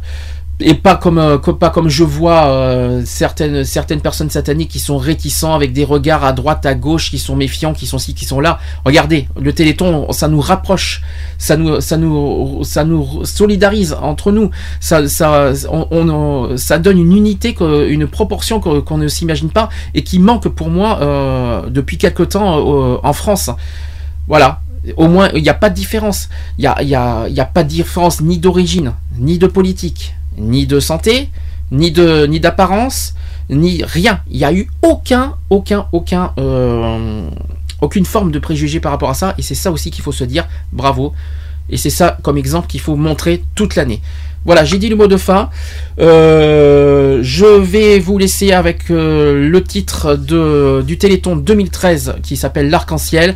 et pas comme, euh, pas comme je vois euh, certaines certaines personnes sataniques qui sont réticents avec des regards à droite à gauche qui sont méfiants qui sont ci qui sont là. Regardez le téléthon ça nous rapproche ça nous ça nous ça nous solidarise entre nous. Ça ça on, ça donne une unité une proportion qu'on ne s'imagine pas et qui manque pour moi euh, depuis quelque temps en France. Voilà. Au moins il n'y a pas de différence. Il y a, y a pas de différence ni d'origine ni de politique ni de santé, ni d'apparence, ni rien. Il n'y a eu aucun, aucun, aucun, euh, aucune forme de préjugé par rapport à ça. Et c'est ça aussi qu'il faut se dire. Bravo. Et c'est ça comme exemple qu'il faut montrer toute l'année. Voilà, j'ai dit le mot de fin. Euh, je vais vous laisser avec euh, le titre du Téléthon 2013 qui s'appelle L'Arc-en-Ciel.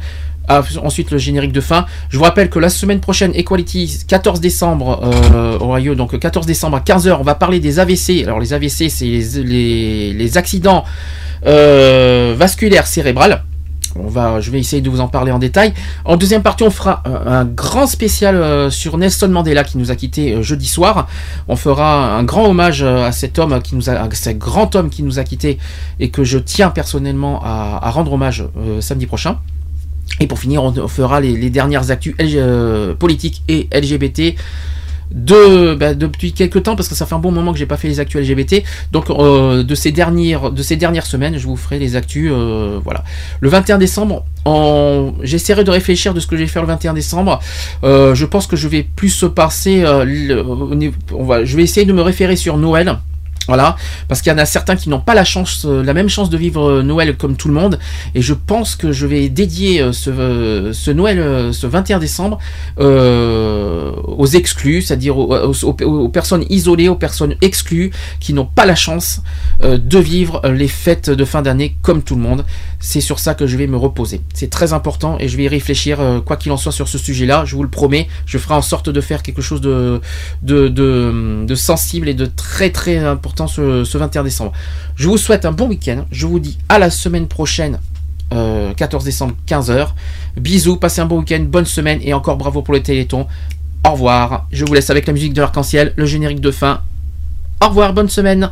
Ah, ensuite le générique de fin. Je vous rappelle que la semaine prochaine, Equality, 14 décembre, euh, donc 14 décembre à 15h, on va parler des AVC. Alors les AVC, c'est les, accidents euh, vasculaires cérébrales. On va, je vais essayer de vous en parler en détail. En deuxième partie, on fera un, grand spécial euh, sur Nelson Mandela qui nous a quitté euh, jeudi soir. On fera un grand hommage à cet homme qui nous a, à ce grand homme qui nous a quitté et que je tiens personnellement à, rendre hommage samedi prochain. Et pour finir, on fera les, dernières actus euh, politiques et LGBT de bah, depuis quelques temps parce que ça fait un bon moment que j'ai pas fait les actus LGBT donc euh, de ces dernières de ces dernières semaines je vous ferai les actus euh, voilà. Le 21 décembre j'essaierai de réfléchir de ce que je vais faire le 21 décembre. Euh, je pense que je vais plus se passer le... on va je vais essayer de me référer sur Noël voilà, parce qu'il y en a certains qui n'ont pas la chance, euh, la même chance de vivre euh, Noël comme tout le monde, et je pense que je vais dédier euh, ce, Noël, ce 21 décembre, aux exclus, c'est-à-dire aux, personnes isolées, aux personnes exclues, qui n'ont pas la chance de vivre les fêtes de fin d'année comme tout le monde. C'est sur ça que je vais me reposer. C'est très important et je vais y réfléchir, quoi qu'il en soit, sur ce sujet-là. Je vous le promets, je ferai en sorte de faire quelque chose de, de sensible et de très très important ce, ce 21 décembre. Je vous souhaite un bon week-end. Je vous dis à la semaine prochaine euh, 14 décembre 15h. Bisous, passez un bon week-end, bonne semaine et encore bravo pour le Téléthon. Au revoir. Je vous laisse avec la musique de l'arc-en-ciel, le générique de fin. Au revoir, bonne semaine.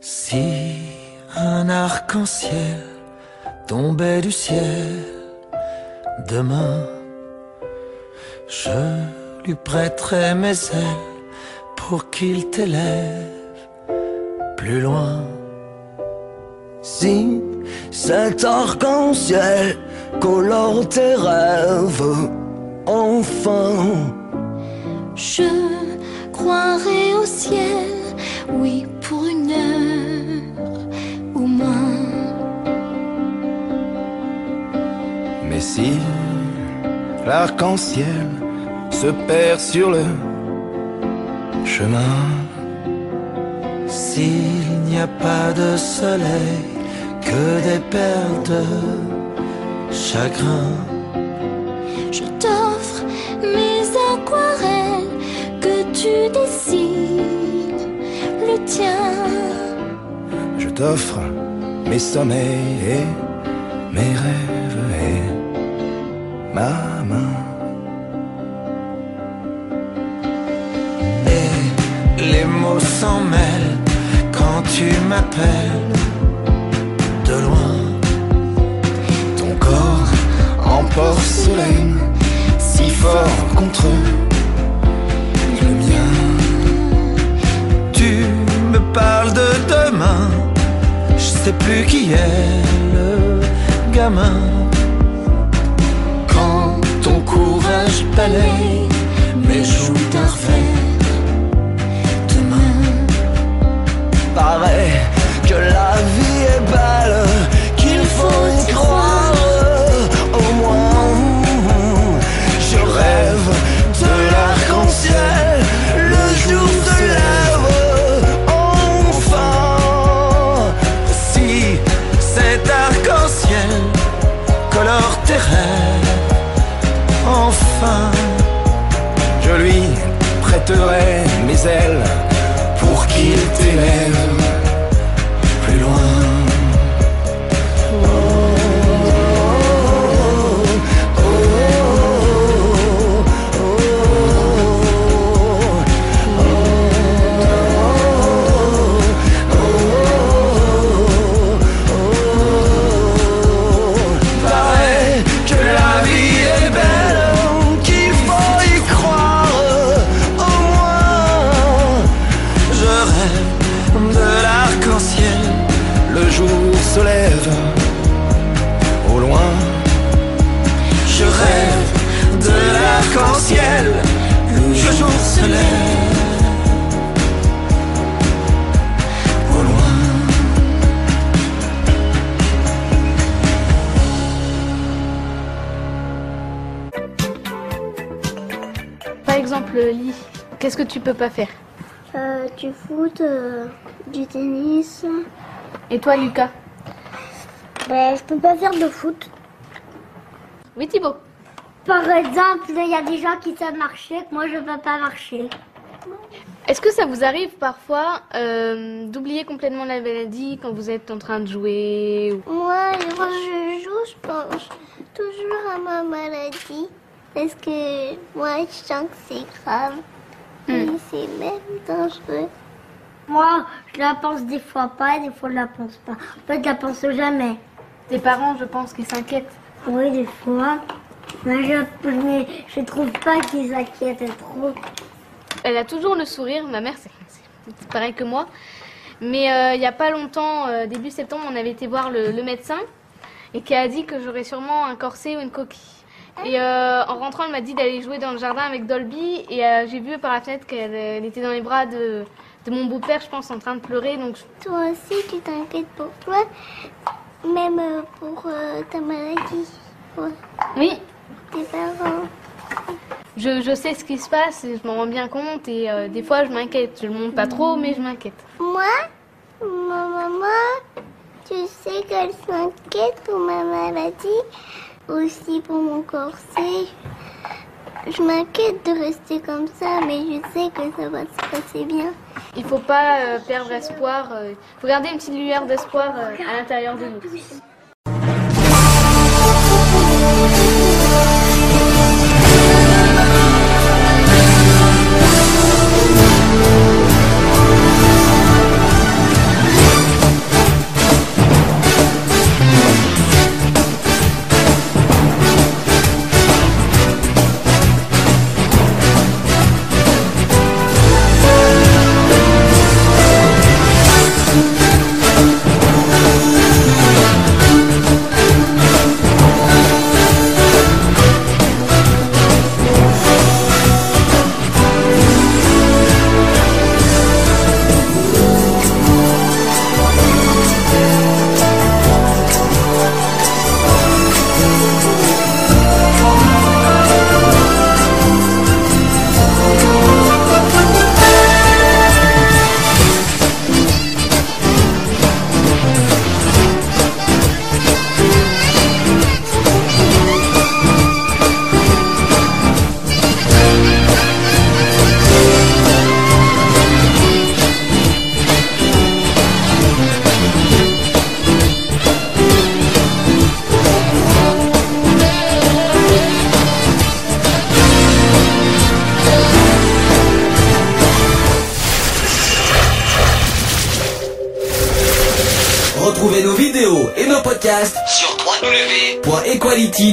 Si un arc-en-ciel tombait du ciel demain, je lui prêterai mes ailes pour qu'il t'élève plus loin. Si cet arc-en-ciel colore tes rêves, enfin, je croirai au ciel, oui, pour une heure Si l'arc-en-ciel se perd sur le chemin, s'il n'y a pas de soleil, que des perles de chagrin. Je t'offre mes aquarelles que tu dessines le tien. Je t'offre mes sommeils et mes rêves et Et les mots s'en mêlent quand tu m'appelles de loin. Ton corps en porcelaine, si fort contre le mien. Tu me parles de demain, je sais plus qui est le gamin. Courage ailes qu'est-ce que tu peux pas faire Euh, du foot, euh, du tennis. Et toi, Lucas Ben, je peux pas faire de foot. Oui, Thibaut. Par exemple, il y a des gens qui savent marcher, que moi je peux pas marcher. Est-ce que ça vous arrive parfois euh, d'oublier complètement la maladie quand vous êtes en train de jouer ou- Moi, quand je joue, je pense toujours à ma maladie. Parce que moi, je sens que c'est grave. Et c'est même dangereux. Moi, je la pense des fois pas, des fois je la pense pas. En fait, je la pense jamais. Tes parents, je pense qu'ils s'inquiètent. Oui, des fois. Mais je, mais je trouve pas qu'ils s'inquiètent trop. Elle a toujours le sourire, ma mère, c'est c'est pareil que moi. Mais euh, il n'y a pas longtemps, euh, début septembre, on avait été voir le, le médecin et qui a dit que j'aurais sûrement un corset ou une coquille. Et euh, en rentrant, elle m'a dit d'aller jouer dans le jardin avec Dolby et euh, j'ai vu par la fenêtre qu'elle elle était dans les bras de, de mon beau-père, je pense, en train de pleurer. Donc Toi aussi, tu t'inquiètes pour toi, même euh, pour euh, ta maladie. Ouais. Oui. Tes parents. je, je sais ce qui se passe et je m'en rends bien compte et des fois je m'inquiète. Je le montre pas trop, mais je m'inquiète. Moi, ma maman, tu sais qu'elle s'inquiète pour ma maladie, aussi pour mon corset. Je m'inquiète de rester comme ça, mais je sais que ça va se passer bien. Il faut pas euh, perdre espoir. Il faut garder une petite lueur d'espoir euh, à l'intérieur de nous.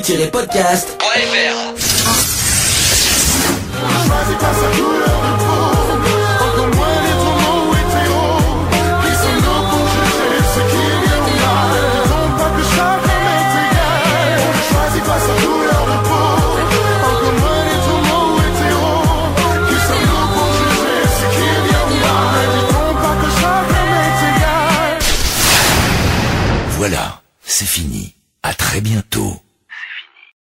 www.equality-podcast.fr.